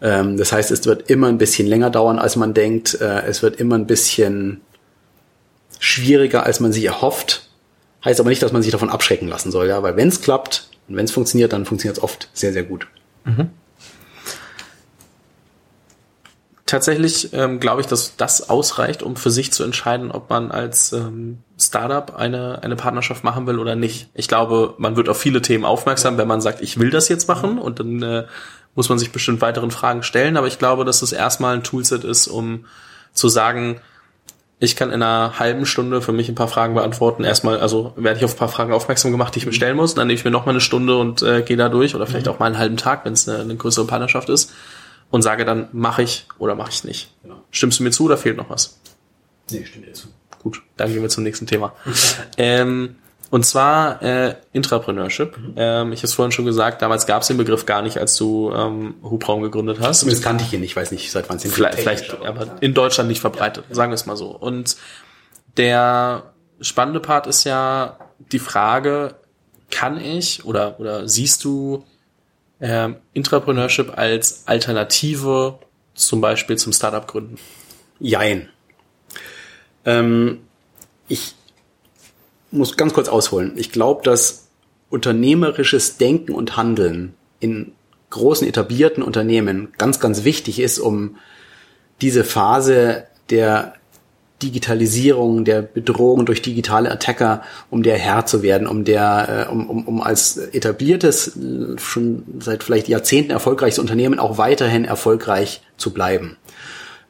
Ähm, das heißt, es wird immer ein bisschen länger dauern, als man denkt. Äh, es wird immer ein bisschen schwieriger, als man sich erhofft. Heißt aber nicht, dass man sich davon abschrecken lassen soll, ja, weil wenn es klappt und wenn es funktioniert, dann funktioniert es oft sehr, sehr gut. Mhm tatsächlich ähm, glaube ich, dass das ausreicht, um für sich zu entscheiden, ob man als ähm, Startup eine, eine Partnerschaft machen will oder nicht. Ich glaube, man wird auf viele Themen aufmerksam, wenn man sagt, ich will das jetzt machen und dann äh, muss man sich bestimmt weiteren Fragen stellen. Aber ich glaube, dass es erstmal ein Toolset ist, um zu sagen, ich kann in einer halben Stunde für mich ein paar Fragen beantworten. Erstmal, also werde ich auf ein paar Fragen aufmerksam gemacht, die ich mir stellen muss. Dann nehme ich mir noch mal eine Stunde und äh, gehe da durch oder vielleicht mhm. auch mal einen halben Tag, wenn es eine, eine größere Partnerschaft ist und sage dann, mache ich oder mache ich nicht. Genau. Stimmst du mir zu oder fehlt noch was? Nee, stimmt dir zu. Gut, dann gehen wir zum nächsten Thema. ähm, Und zwar äh, Intrapreneurship. Mhm. Ähm, ich habe es vorhin schon gesagt, damals gab es den Begriff gar nicht, als du ähm, Hubraum gegründet hast. Zumindest kannte ich ihn, ich weiß nicht, seit wann es ihn Vielleicht, vielleicht aber in Deutschland nicht verbreitet, ja. sagen wir es mal so. Und der spannende Part ist ja die Frage, kann ich oder, oder siehst du ähm, Intrapreneurship als Alternative zum Beispiel zum Startup gründen? Jein. Ähm, ich muss ganz kurz ausholen. Ich glaube, dass unternehmerisches Denken und Handeln in großen etablierten Unternehmen ganz, ganz wichtig ist, um diese Phase der Digitalisierung, der Bedrohung durch digitale Attacker, um der Herr zu werden, um der, äh, um, um, um als etabliertes, schon seit vielleicht Jahrzehnten erfolgreiches Unternehmen auch weiterhin erfolgreich zu bleiben.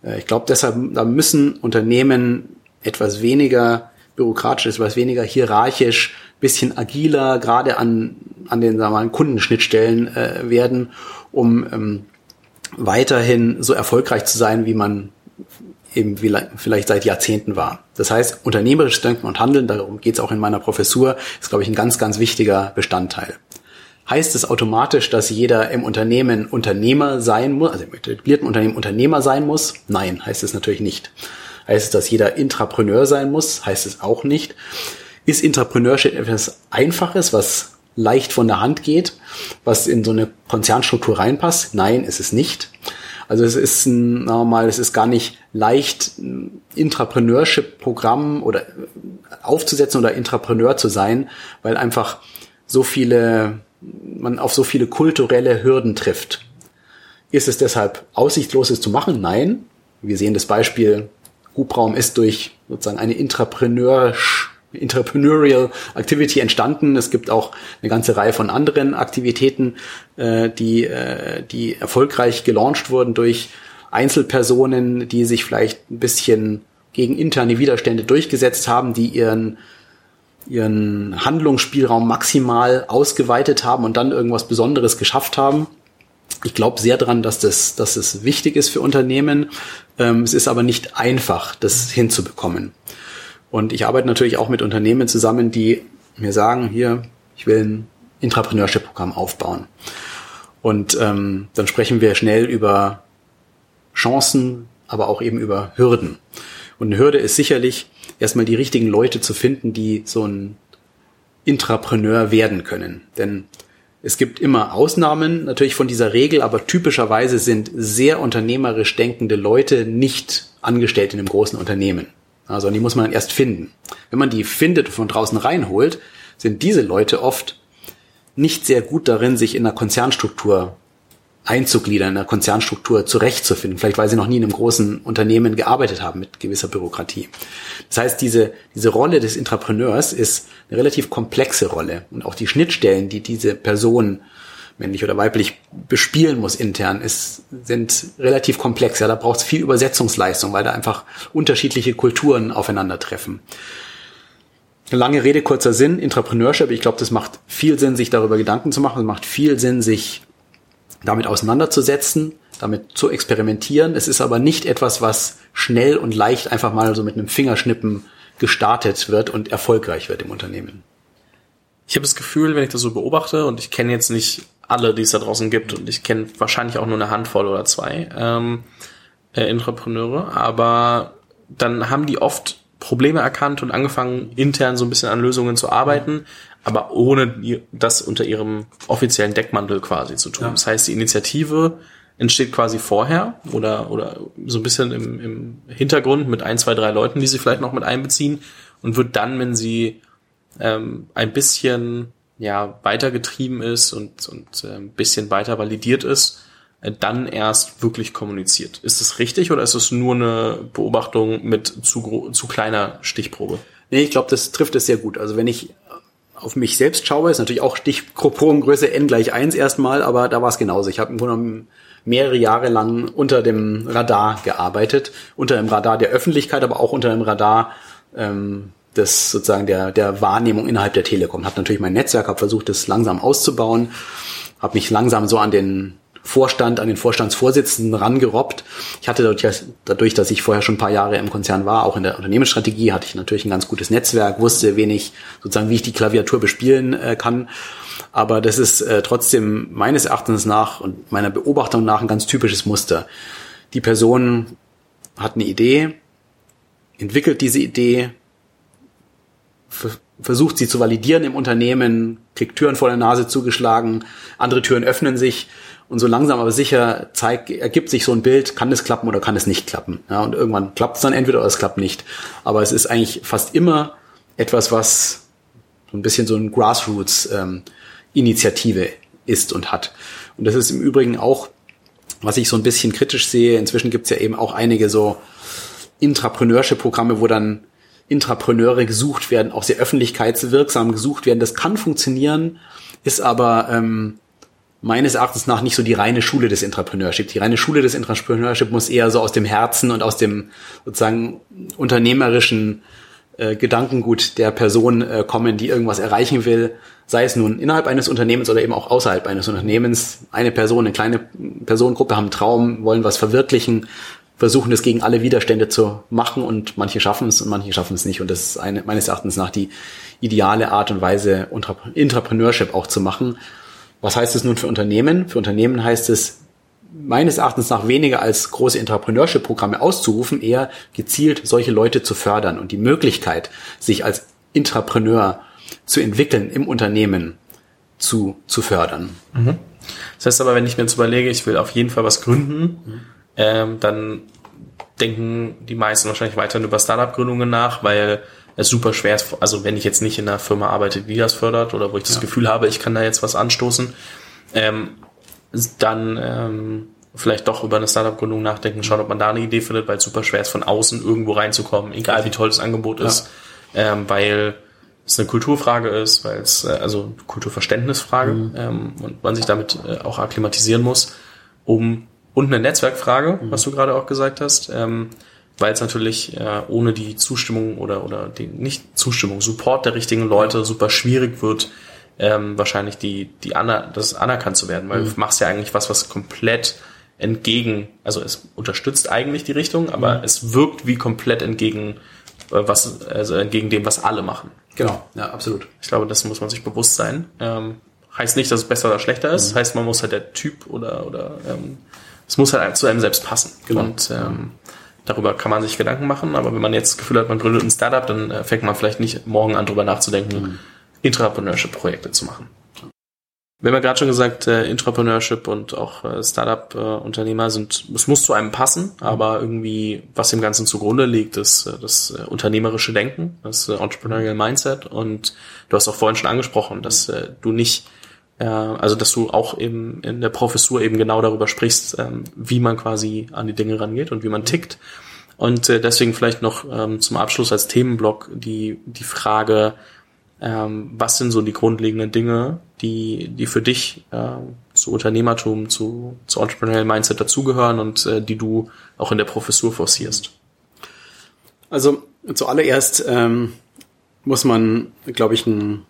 Äh, ich glaube deshalb, da müssen Unternehmen etwas weniger bürokratisch ist, etwas weniger hierarchisch, bisschen agiler, gerade an, an den sagen wir mal, Kundenschnittstellen äh, werden, um ähm, weiterhin so erfolgreich zu sein, wie man eben vielleicht seit Jahrzehnten war. Das heißt, unternehmerisches Denken und Handeln, darum geht es auch in meiner Professur, ist, glaube ich, ein ganz, ganz wichtiger Bestandteil. Heißt es automatisch, dass jeder im Unternehmen Unternehmer sein muss, also im etablierten Unternehmen Unternehmer sein muss? Nein, heißt es natürlich nicht. Heißt es, dass jeder Intrapreneur sein muss? Heißt es auch nicht. Ist Intrapreneurship etwas Einfaches, was leicht von der Hand geht, was in so eine Konzernstruktur reinpasst? Nein, ist es nicht. Also es ist ein, es ist gar nicht leicht, ein Intrapreneurship-Programm oder aufzusetzen oder Intrapreneur zu sein, weil einfach so viele, man auf so viele kulturelle Hürden trifft. Ist es deshalb aussichtslos, es zu machen? Nein. Wir sehen das Beispiel Hubraum ist durch sozusagen eine Intrapreneur Entrepreneurial Activity entstanden. Es gibt auch eine ganze Reihe von anderen Aktivitäten, äh, die, äh, die erfolgreich gelauncht wurden durch Einzelpersonen, die sich vielleicht ein bisschen gegen interne Widerstände durchgesetzt haben, die ihren ihren Handlungsspielraum maximal ausgeweitet haben und dann irgendwas Besonderes geschafft haben. Ich glaube sehr dran, dass das, dass das wichtig ist für Unternehmen. Ähm, es ist aber nicht einfach, das hinzubekommen. Und ich arbeite natürlich auch mit Unternehmen zusammen, die mir sagen, hier, ich will ein Intrapreneurship-Programm aufbauen. Und ähm, dann sprechen wir schnell über Chancen, aber auch eben über Hürden. Und eine Hürde ist sicherlich, erstmal die richtigen Leute zu finden, die so ein Intrapreneur werden können. Denn es gibt immer Ausnahmen natürlich von dieser Regel, aber typischerweise sind sehr unternehmerisch denkende Leute nicht angestellt in einem großen Unternehmen. Also die muss man erst finden. Wenn man die findet und von draußen reinholt, sind diese Leute oft nicht sehr gut darin, sich in einer Konzernstruktur einzugliedern, in einer Konzernstruktur zurechtzufinden. Vielleicht weil sie noch nie in einem großen Unternehmen gearbeitet haben mit gewisser Bürokratie. Das heißt, diese, diese Rolle des Intrapreneurs ist eine relativ komplexe Rolle. Und auch die Schnittstellen, die diese Person männlich oder weiblich bespielen muss intern, ist, sind relativ komplex. Ja, da braucht es viel Übersetzungsleistung, weil da einfach unterschiedliche Kulturen aufeinandertreffen. Lange Rede, kurzer Sinn, Intrapreneurship, ich glaube, das macht viel Sinn, sich darüber Gedanken zu machen. Es macht viel Sinn, sich damit auseinanderzusetzen, damit zu experimentieren. Es ist aber nicht etwas, was schnell und leicht einfach mal so mit einem Fingerschnippen gestartet wird und erfolgreich wird im Unternehmen. Ich habe das Gefühl, wenn ich das so beobachte, und ich kenne jetzt nicht alle, die es da draußen gibt, und ich kenne wahrscheinlich auch nur eine Handvoll oder zwei ähm, äh, Entrepreneure, aber dann haben die oft Probleme erkannt und angefangen, intern so ein bisschen an Lösungen zu arbeiten, aber ohne das unter ihrem offiziellen Deckmantel quasi zu tun. Ja. Das heißt, die Initiative entsteht quasi vorher oder, oder so ein bisschen im, im Hintergrund mit ein, zwei, drei Leuten, die sie vielleicht noch mit einbeziehen und wird dann, wenn sie ähm, ein bisschen ja weitergetrieben ist und, und äh, ein bisschen weiter validiert ist, äh, dann erst wirklich kommuniziert. Ist das richtig oder ist es nur eine Beobachtung mit zu, zu kleiner Stichprobe? Nee, ich glaube, das trifft es sehr gut. Also wenn ich auf mich selbst schaue, ist natürlich auch Stichprobengröße n gleich eins erstmal, aber da war es genauso. Ich habe im Grunde mehrere Jahre lang unter dem Radar gearbeitet, unter dem Radar der Öffentlichkeit, aber auch unter dem Radar ähm, des sozusagen der der Wahrnehmung innerhalb der Telekom. Habe natürlich mein Netzwerk, habe versucht, das langsam auszubauen, habe mich langsam so an den Vorstand, an den Vorstandsvorsitzenden rangerobbt. Ich hatte dadurch, dass ich vorher schon ein paar Jahre im Konzern war, auch in der Unternehmensstrategie, hatte ich natürlich ein ganz gutes Netzwerk, wusste wenig sozusagen, wie ich die Klaviatur bespielen äh, kann. Aber das ist äh, trotzdem meines Erachtens nach und meiner Beobachtung nach ein ganz typisches Muster. Die Person hat eine Idee, entwickelt diese Idee, versucht sie zu validieren im Unternehmen, kriegt Türen vor der Nase zugeschlagen, andere Türen öffnen sich und so langsam aber sicher zeigt, ergibt sich so ein Bild, kann es klappen oder kann es nicht klappen. Ja, und irgendwann klappt es dann entweder oder es klappt nicht. Aber es ist eigentlich fast immer etwas, was so ein bisschen so ein Grassroots-Initiative ähm, ist und hat. Und das ist im Übrigen auch, was ich so ein bisschen kritisch sehe. Inzwischen gibt es ja eben auch einige so Intrapreneurship-Programme, wo dann Intrapreneure gesucht werden, auch sehr öffentlichkeitswirksam gesucht werden. Das kann funktionieren, ist aber ähm, meines Erachtens nach nicht so die reine Schule des Entrepreneurship. Die reine Schule des Entrepreneurship muss eher so aus dem Herzen und aus dem sozusagen unternehmerischen äh, Gedankengut der Person äh, kommen, die irgendwas erreichen will, sei es nun innerhalb eines Unternehmens oder eben auch außerhalb eines Unternehmens. Eine Person, eine kleine Personengruppe haben einen Traum, wollen was verwirklichen, versuchen es gegen alle Widerstände zu machen und manche schaffen es und manche schaffen es nicht. Und das ist eine, meines Erachtens nach die ideale Art und Weise, Entrepreneurship auch zu machen was heißt es nun für Unternehmen? Für Unternehmen heißt es meines Erachtens nach weniger als große Entrepreneurship-Programme auszurufen, eher gezielt solche Leute zu fördern und die Möglichkeit, sich als Intrapreneur zu entwickeln im Unternehmen zu, zu fördern. Mhm. Das heißt aber, wenn ich mir jetzt überlege, ich will auf jeden Fall was gründen, mhm. ähm, dann denken die meisten wahrscheinlich weiterhin über Startup-Gründungen nach, weil es super schwer ist, also wenn ich jetzt nicht in einer Firma arbeite, die das fördert oder wo ich das ja. Gefühl habe, ich kann da jetzt was anstoßen, ähm, dann ähm, vielleicht doch über eine Startup-Gründung nachdenken, schauen, ob man da eine Idee findet, weil es super schwer ist, von außen irgendwo reinzukommen, egal wie toll das Angebot ja. ist, ähm, weil es eine Kulturfrage ist, weil es äh, also Kulturverständnisfrage mhm. ähm, und man sich damit äh, auch akklimatisieren muss, um und eine Netzwerkfrage, mhm. was du gerade auch gesagt hast. Ähm, weil es natürlich äh, ohne die Zustimmung oder, oder die nicht Zustimmung, Support der richtigen Leute super schwierig wird, ähm, wahrscheinlich die, die aner das anerkannt zu werden, weil mhm. du machst ja eigentlich was, was komplett entgegen, also es unterstützt eigentlich die Richtung, aber mhm. es wirkt wie komplett entgegen, äh, was, also entgegen dem, was alle machen. Genau, ja, absolut. Ich glaube, das muss man sich bewusst sein. Ähm, heißt nicht, dass es besser oder schlechter ist, mhm. heißt, man muss halt der Typ oder, oder ähm, es muss halt zu einem selbst passen. Genau. Und ähm, Darüber kann man sich Gedanken machen, aber wenn man jetzt das Gefühl hat, man gründet ein Startup, dann äh, fängt man vielleicht nicht morgen an, darüber nachzudenken, mhm. Intrapreneurship-Projekte zu machen. Wir haben ja gerade schon gesagt, äh, Intrapreneurship und auch äh, Startup-Unternehmer sind, es muss zu einem passen, aber irgendwie, was dem Ganzen zugrunde liegt, ist äh, das äh, unternehmerische Denken, das äh, Entrepreneurial Mindset und du hast auch vorhin schon angesprochen, dass äh, du nicht äh, also dass du auch eben in der Professur eben genau darüber sprichst, ähm, wie man quasi an die Dinge rangeht und wie man tickt. Und äh, deswegen vielleicht noch ähm, zum Abschluss als Themenblock die, die Frage, ähm, was sind so die grundlegenden Dinge, die, die für dich äh, zu Unternehmertum, zu, zu Entrepreneurial Mindset dazugehören und äh, die du auch in der Professur forcierst? Also zuallererst ähm, muss man, glaube ich, ein,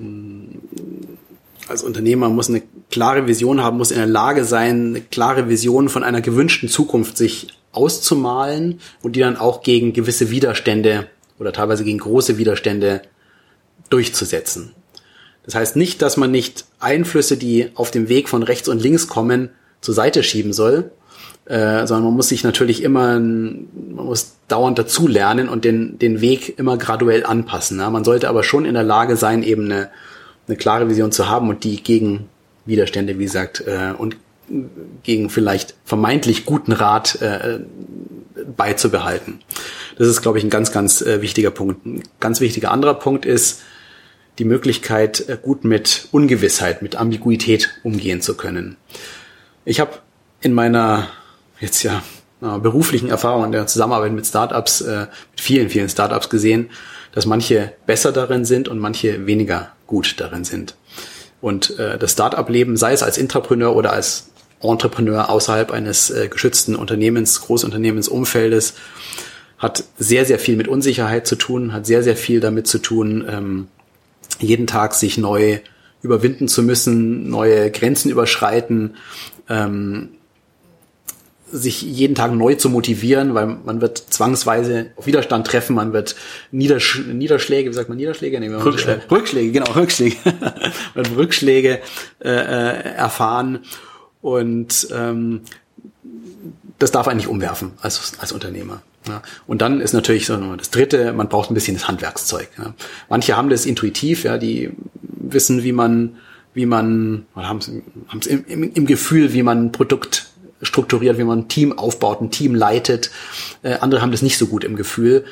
ein als Unternehmer muss eine klare Vision haben, muss in der Lage sein, eine klare Vision von einer gewünschten Zukunft sich auszumalen und die dann auch gegen gewisse Widerstände oder teilweise gegen große Widerstände durchzusetzen. Das heißt nicht, dass man nicht Einflüsse, die auf dem Weg von rechts und links kommen, zur Seite schieben soll, äh, sondern man muss sich natürlich immer, man muss dauernd dazulernen und den, den Weg immer graduell anpassen. Ja? Man sollte aber schon in der Lage sein, eben eine eine klare Vision zu haben und die gegen Widerstände, wie gesagt, äh, und gegen vielleicht vermeintlich guten Rat äh, beizubehalten. Das ist, glaube ich, ein ganz, ganz äh, wichtiger Punkt. Ein ganz wichtiger anderer Punkt ist die Möglichkeit, äh, gut mit Ungewissheit, mit Ambiguität umgehen zu können. Ich habe in meiner jetzt ja beruflichen Erfahrung in der Zusammenarbeit mit Startups, äh, mit vielen, vielen Startups gesehen, dass manche besser darin sind und manche weniger gut darin sind. Und äh, das Start-up-Leben, sei es als Intrapreneur oder als Entrepreneur außerhalb eines äh, geschützten Unternehmens, Großunternehmensumfeldes, hat sehr, sehr viel mit Unsicherheit zu tun, hat sehr, sehr viel damit zu tun, ähm, jeden Tag sich neu überwinden zu müssen, neue Grenzen überschreiten, ähm, sich jeden Tag neu zu motivieren, weil man wird zwangsweise auf Widerstand treffen, man wird Niedersch Niederschläge, wie sagt man Niederschläge? Nee, Rückschläge. Äh, Rückschläge, genau, Rückschläge. man wird Rückschläge äh, äh, erfahren und ähm, das darf einen nicht umwerfen als, als Unternehmer. Ja. Und dann ist natürlich so das Dritte, man braucht ein bisschen das Handwerkszeug. Ja. Manche haben das intuitiv, ja, die wissen, wie man, wie man, oder haben es im, im, im Gefühl, wie man ein Produkt strukturiert, wie man ein Team aufbaut, ein Team leitet. Äh, andere haben das nicht so gut im Gefühl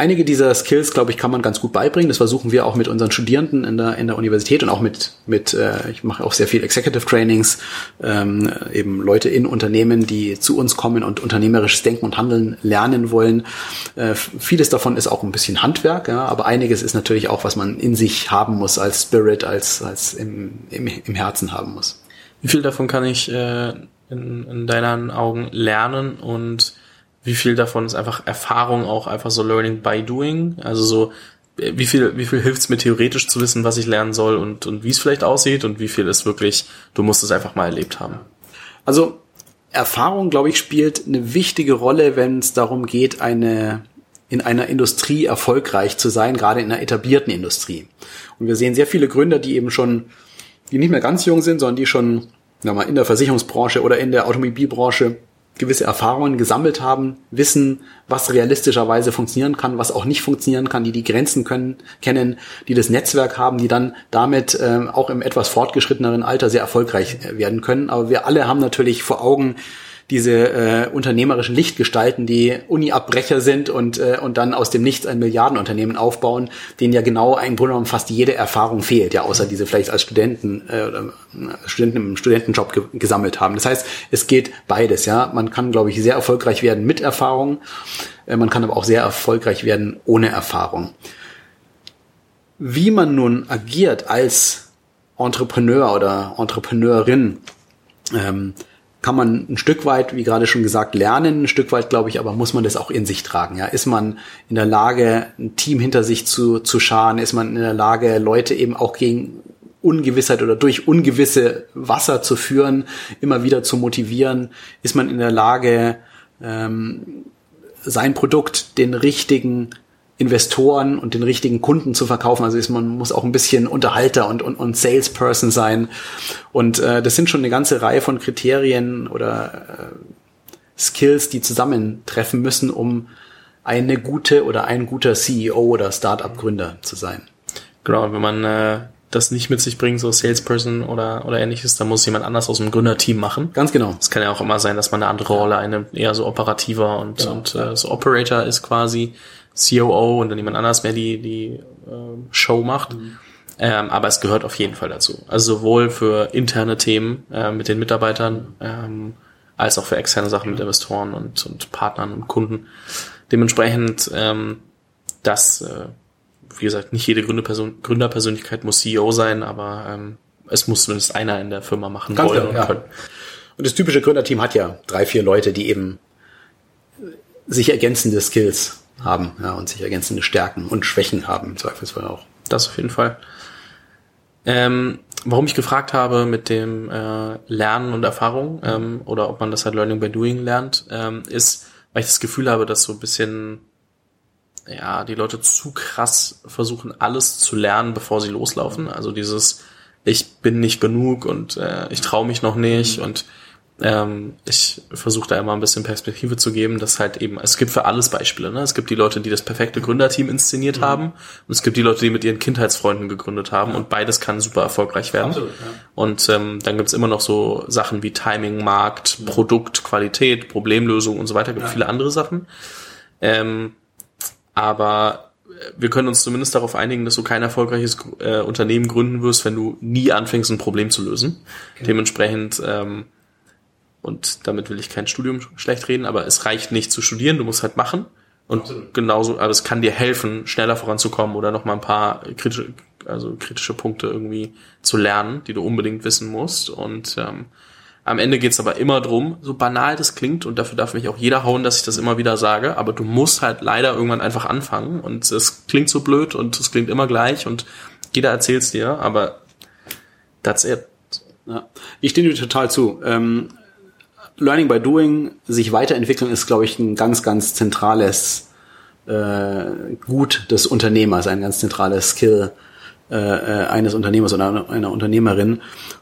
einige dieser Skills, glaube ich, kann man ganz gut beibringen. Das versuchen wir auch mit unseren Studierenden in der, in der Universität und auch mit, mit äh, ich mache auch sehr viel Executive Trainings, ähm, eben Leute in Unternehmen, die zu uns kommen und unternehmerisches Denken und Handeln lernen wollen. Äh, vieles davon ist auch ein bisschen Handwerk, ja, aber einiges ist natürlich auch, was man in sich haben muss als Spirit, als, als im, im, im Herzen haben muss. Wie viel davon kann ich äh, in, in deinen Augen lernen und wie viel davon ist einfach Erfahrung auch einfach so Learning by Doing? Also so, wie viel, wie viel hilft es mir theoretisch zu wissen, was ich lernen soll und, und wie es vielleicht aussieht und wie viel ist wirklich, du musst es einfach mal erlebt haben? Also Erfahrung, glaube ich, spielt eine wichtige Rolle, wenn es darum geht, eine in einer Industrie erfolgreich zu sein, gerade in einer etablierten Industrie. Und wir sehen sehr viele Gründer, die eben schon, die nicht mehr ganz jung sind, sondern die schon mal, in der Versicherungsbranche oder in der Automobilbranche gewisse Erfahrungen gesammelt haben, wissen, was realistischerweise funktionieren kann, was auch nicht funktionieren kann, die die Grenzen können, kennen, die das Netzwerk haben, die dann damit äh, auch im etwas fortgeschritteneren Alter sehr erfolgreich äh, werden können. Aber wir alle haben natürlich vor Augen, diese äh, unternehmerischen Lichtgestalten, die Uni-Abbrecher sind und, äh, und dann aus dem Nichts ein Milliardenunternehmen aufbauen, denen ja genau im Grunde genommen fast jede Erfahrung fehlt, ja, außer diese vielleicht als Studenten äh, oder äh, Studenten im Studentenjob ge gesammelt haben. Das heißt, es geht beides, ja. Man kann, glaube ich, sehr erfolgreich werden mit Erfahrung, äh, man kann aber auch sehr erfolgreich werden ohne Erfahrung. Wie man nun agiert als Entrepreneur oder Entrepreneurin, ähm, kann man ein Stück weit, wie gerade schon gesagt, lernen. Ein Stück weit, glaube ich, aber muss man das auch in sich tragen. Ja, ist man in der Lage, ein Team hinter sich zu, zu scharen? Ist man in der Lage, Leute eben auch gegen Ungewissheit oder durch ungewisse Wasser zu führen, immer wieder zu motivieren? Ist man in der Lage, ähm, sein Produkt den richtigen Investoren und den richtigen Kunden zu verkaufen. Also ist, man muss auch ein bisschen Unterhalter und, und, und Salesperson sein. Und äh, das sind schon eine ganze Reihe von Kriterien oder äh, Skills, die zusammentreffen müssen, um eine gute oder ein guter CEO oder Startup-Gründer zu sein. Genau, wenn man äh, das nicht mit sich bringt, so Salesperson oder, oder ähnliches, dann muss jemand anders aus dem Gründerteam machen. Ganz genau. Es kann ja auch immer sein, dass man eine andere Rolle einnimmt, eher so operativer und, genau. und äh, so Operator ist quasi. COO und dann jemand anders mehr die, die äh, Show macht. Mhm. Ähm, aber es gehört auf jeden Fall dazu. Also sowohl für interne Themen äh, mit den Mitarbeitern ähm, als auch für externe Sachen mit Investoren und, und Partnern und Kunden. Dementsprechend, ähm, dass, äh, wie gesagt, nicht jede Gründerperson, Gründerpersönlichkeit muss CEO sein, aber ähm, es muss zumindest einer in der Firma machen Ganz wollen genau, und können. Und das typische Gründerteam hat ja drei, vier Leute, die eben sich ergänzende Skills haben ja, und sich ergänzende Stärken und Schwächen haben, im Zweifelsfall auch. Das auf jeden Fall. Ähm, warum ich gefragt habe mit dem äh, Lernen und Erfahrung ähm, oder ob man das halt Learning by Doing lernt, ähm, ist, weil ich das Gefühl habe, dass so ein bisschen ja die Leute zu krass versuchen, alles zu lernen, bevor sie loslaufen. Also dieses ich bin nicht genug und äh, ich traue mich noch nicht mhm. und ähm, ich versuche da immer ein bisschen Perspektive zu geben, dass halt eben, es gibt für alles Beispiele. Ne? Es gibt die Leute, die das perfekte Gründerteam inszeniert mhm. haben und es gibt die Leute, die mit ihren Kindheitsfreunden gegründet haben ja. und beides kann super erfolgreich werden. Absolut, ja. Und ähm, dann gibt's immer noch so Sachen wie Timing, Markt, ja. Produkt, Qualität, Problemlösung und so weiter. Gibt viele andere Sachen. Ähm, aber wir können uns zumindest darauf einigen, dass du kein erfolgreiches äh, Unternehmen gründen wirst, wenn du nie anfängst, ein Problem zu lösen. Okay. Dementsprechend ähm, und damit will ich kein Studium schlecht reden, aber es reicht nicht zu studieren, du musst halt machen. Und Absolut. genauso, aber es kann dir helfen, schneller voranzukommen oder noch mal ein paar kritische, also kritische Punkte irgendwie zu lernen, die du unbedingt wissen musst. Und ähm, am Ende geht's aber immer drum, so banal das klingt, und dafür darf mich auch jeder hauen, dass ich das immer wieder sage, aber du musst halt leider irgendwann einfach anfangen. Und es klingt so blöd und es klingt immer gleich und jeder erzählt's dir, aber that's it. Ja. Ich stehe dir total zu. Ähm, Learning by Doing, sich weiterentwickeln, ist, glaube ich, ein ganz, ganz zentrales äh, Gut des Unternehmers, ein ganz zentrales Skill äh, äh eines Unternehmers oder einer Unternehmerin.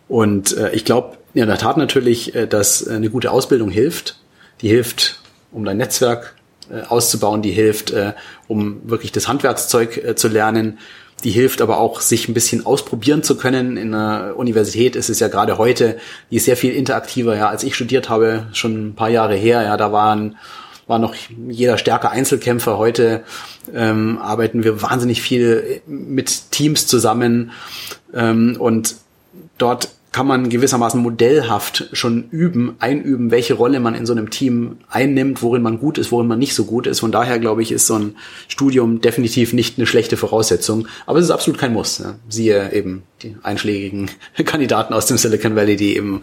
Und äh, ich glaube in der Tat natürlich, äh, dass eine gute Ausbildung hilft. Die hilft, um dein Netzwerk äh, auszubauen, die hilft, äh, um wirklich das Handwerkszeug zu lernen die hilft aber auch, sich ein bisschen ausprobieren zu können. In der Universität ist es ja gerade heute, die ist sehr viel interaktiver. Ja, als ich studiert habe, schon ein paar Jahre her, ja, da waren war noch jeder stärker Einzelkämpfer. Heute ähm, arbeiten wir wahnsinnig viel mit Teams zusammen ähm, und dort kann man gewissermaßen modellhaft schon üben, einüben, welche Rolle man in so einem Team einnimmt, worin man gut ist, worin man nicht so gut ist. Von daher glaube ich, ist so ein Studium definitiv nicht eine schlechte Voraussetzung, aber es ist absolut kein Muss. Ja. Siehe eben die einschlägigen Kandidaten aus dem Silicon Valley, die eben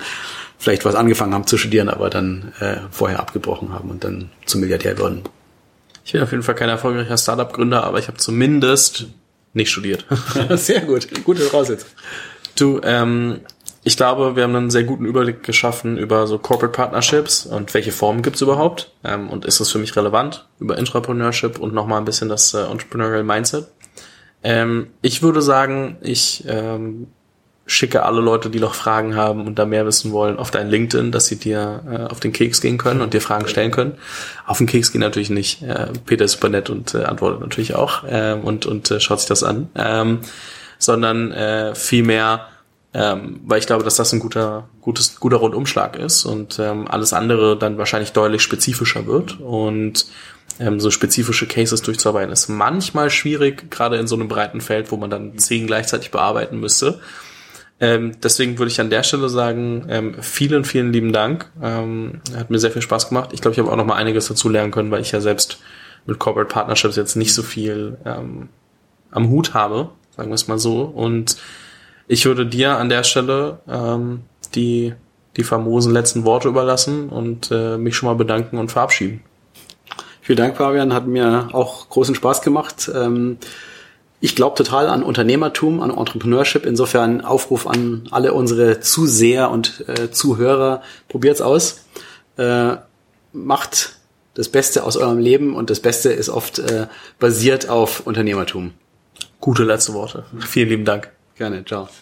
vielleicht was angefangen haben zu studieren, aber dann äh, vorher abgebrochen haben und dann zum Milliardär wurden. Ich bin auf jeden Fall kein erfolgreicher Startup-Gründer, aber ich habe zumindest nicht studiert. Sehr gut, gute Voraussetzung. Du, ähm, ich glaube, wir haben einen sehr guten Überblick geschaffen über so Corporate Partnerships und welche Formen gibt's überhaupt ähm, und ist das für mich relevant über Entrepreneurship und nochmal ein bisschen das äh, Entrepreneurial Mindset. Ähm, ich würde sagen, ich ähm, schicke alle Leute, die noch Fragen haben und da mehr wissen wollen, auf dein LinkedIn, dass sie dir äh, auf den Keks gehen können und dir Fragen stellen können. Auf den Keks gehen natürlich nicht. Äh, Peter ist super nett und äh, antwortet natürlich auch äh, und, und äh, schaut sich das an. Ähm, sondern äh, vielmehr ähm, weil ich glaube, dass das ein guter, gutes, guter Rundumschlag ist und ähm, alles andere dann wahrscheinlich deutlich spezifischer wird und ähm, so spezifische Cases durchzuarbeiten ist manchmal schwierig, gerade in so einem breiten Feld, wo man dann zehn gleichzeitig bearbeiten müsste. Ähm, deswegen würde ich an der Stelle sagen, ähm, vielen, vielen lieben Dank. Ähm, hat mir sehr viel Spaß gemacht. Ich glaube, ich habe auch noch mal einiges dazu lernen können, weil ich ja selbst mit Corporate Partnerships jetzt nicht so viel ähm, am Hut habe, sagen wir es mal so. Und ich würde dir an der Stelle ähm, die, die famosen letzten Worte überlassen und äh, mich schon mal bedanken und verabschieden. Vielen Dank, Fabian. Hat mir auch großen Spaß gemacht. Ähm, ich glaube total an Unternehmertum, an Entrepreneurship. Insofern Aufruf an alle unsere Zuseher und äh, Zuhörer. Probiert's aus. Äh, macht das Beste aus eurem Leben und das Beste ist oft äh, basiert auf Unternehmertum. Gute letzte Worte. Vielen lieben Dank. Gerne, ciao.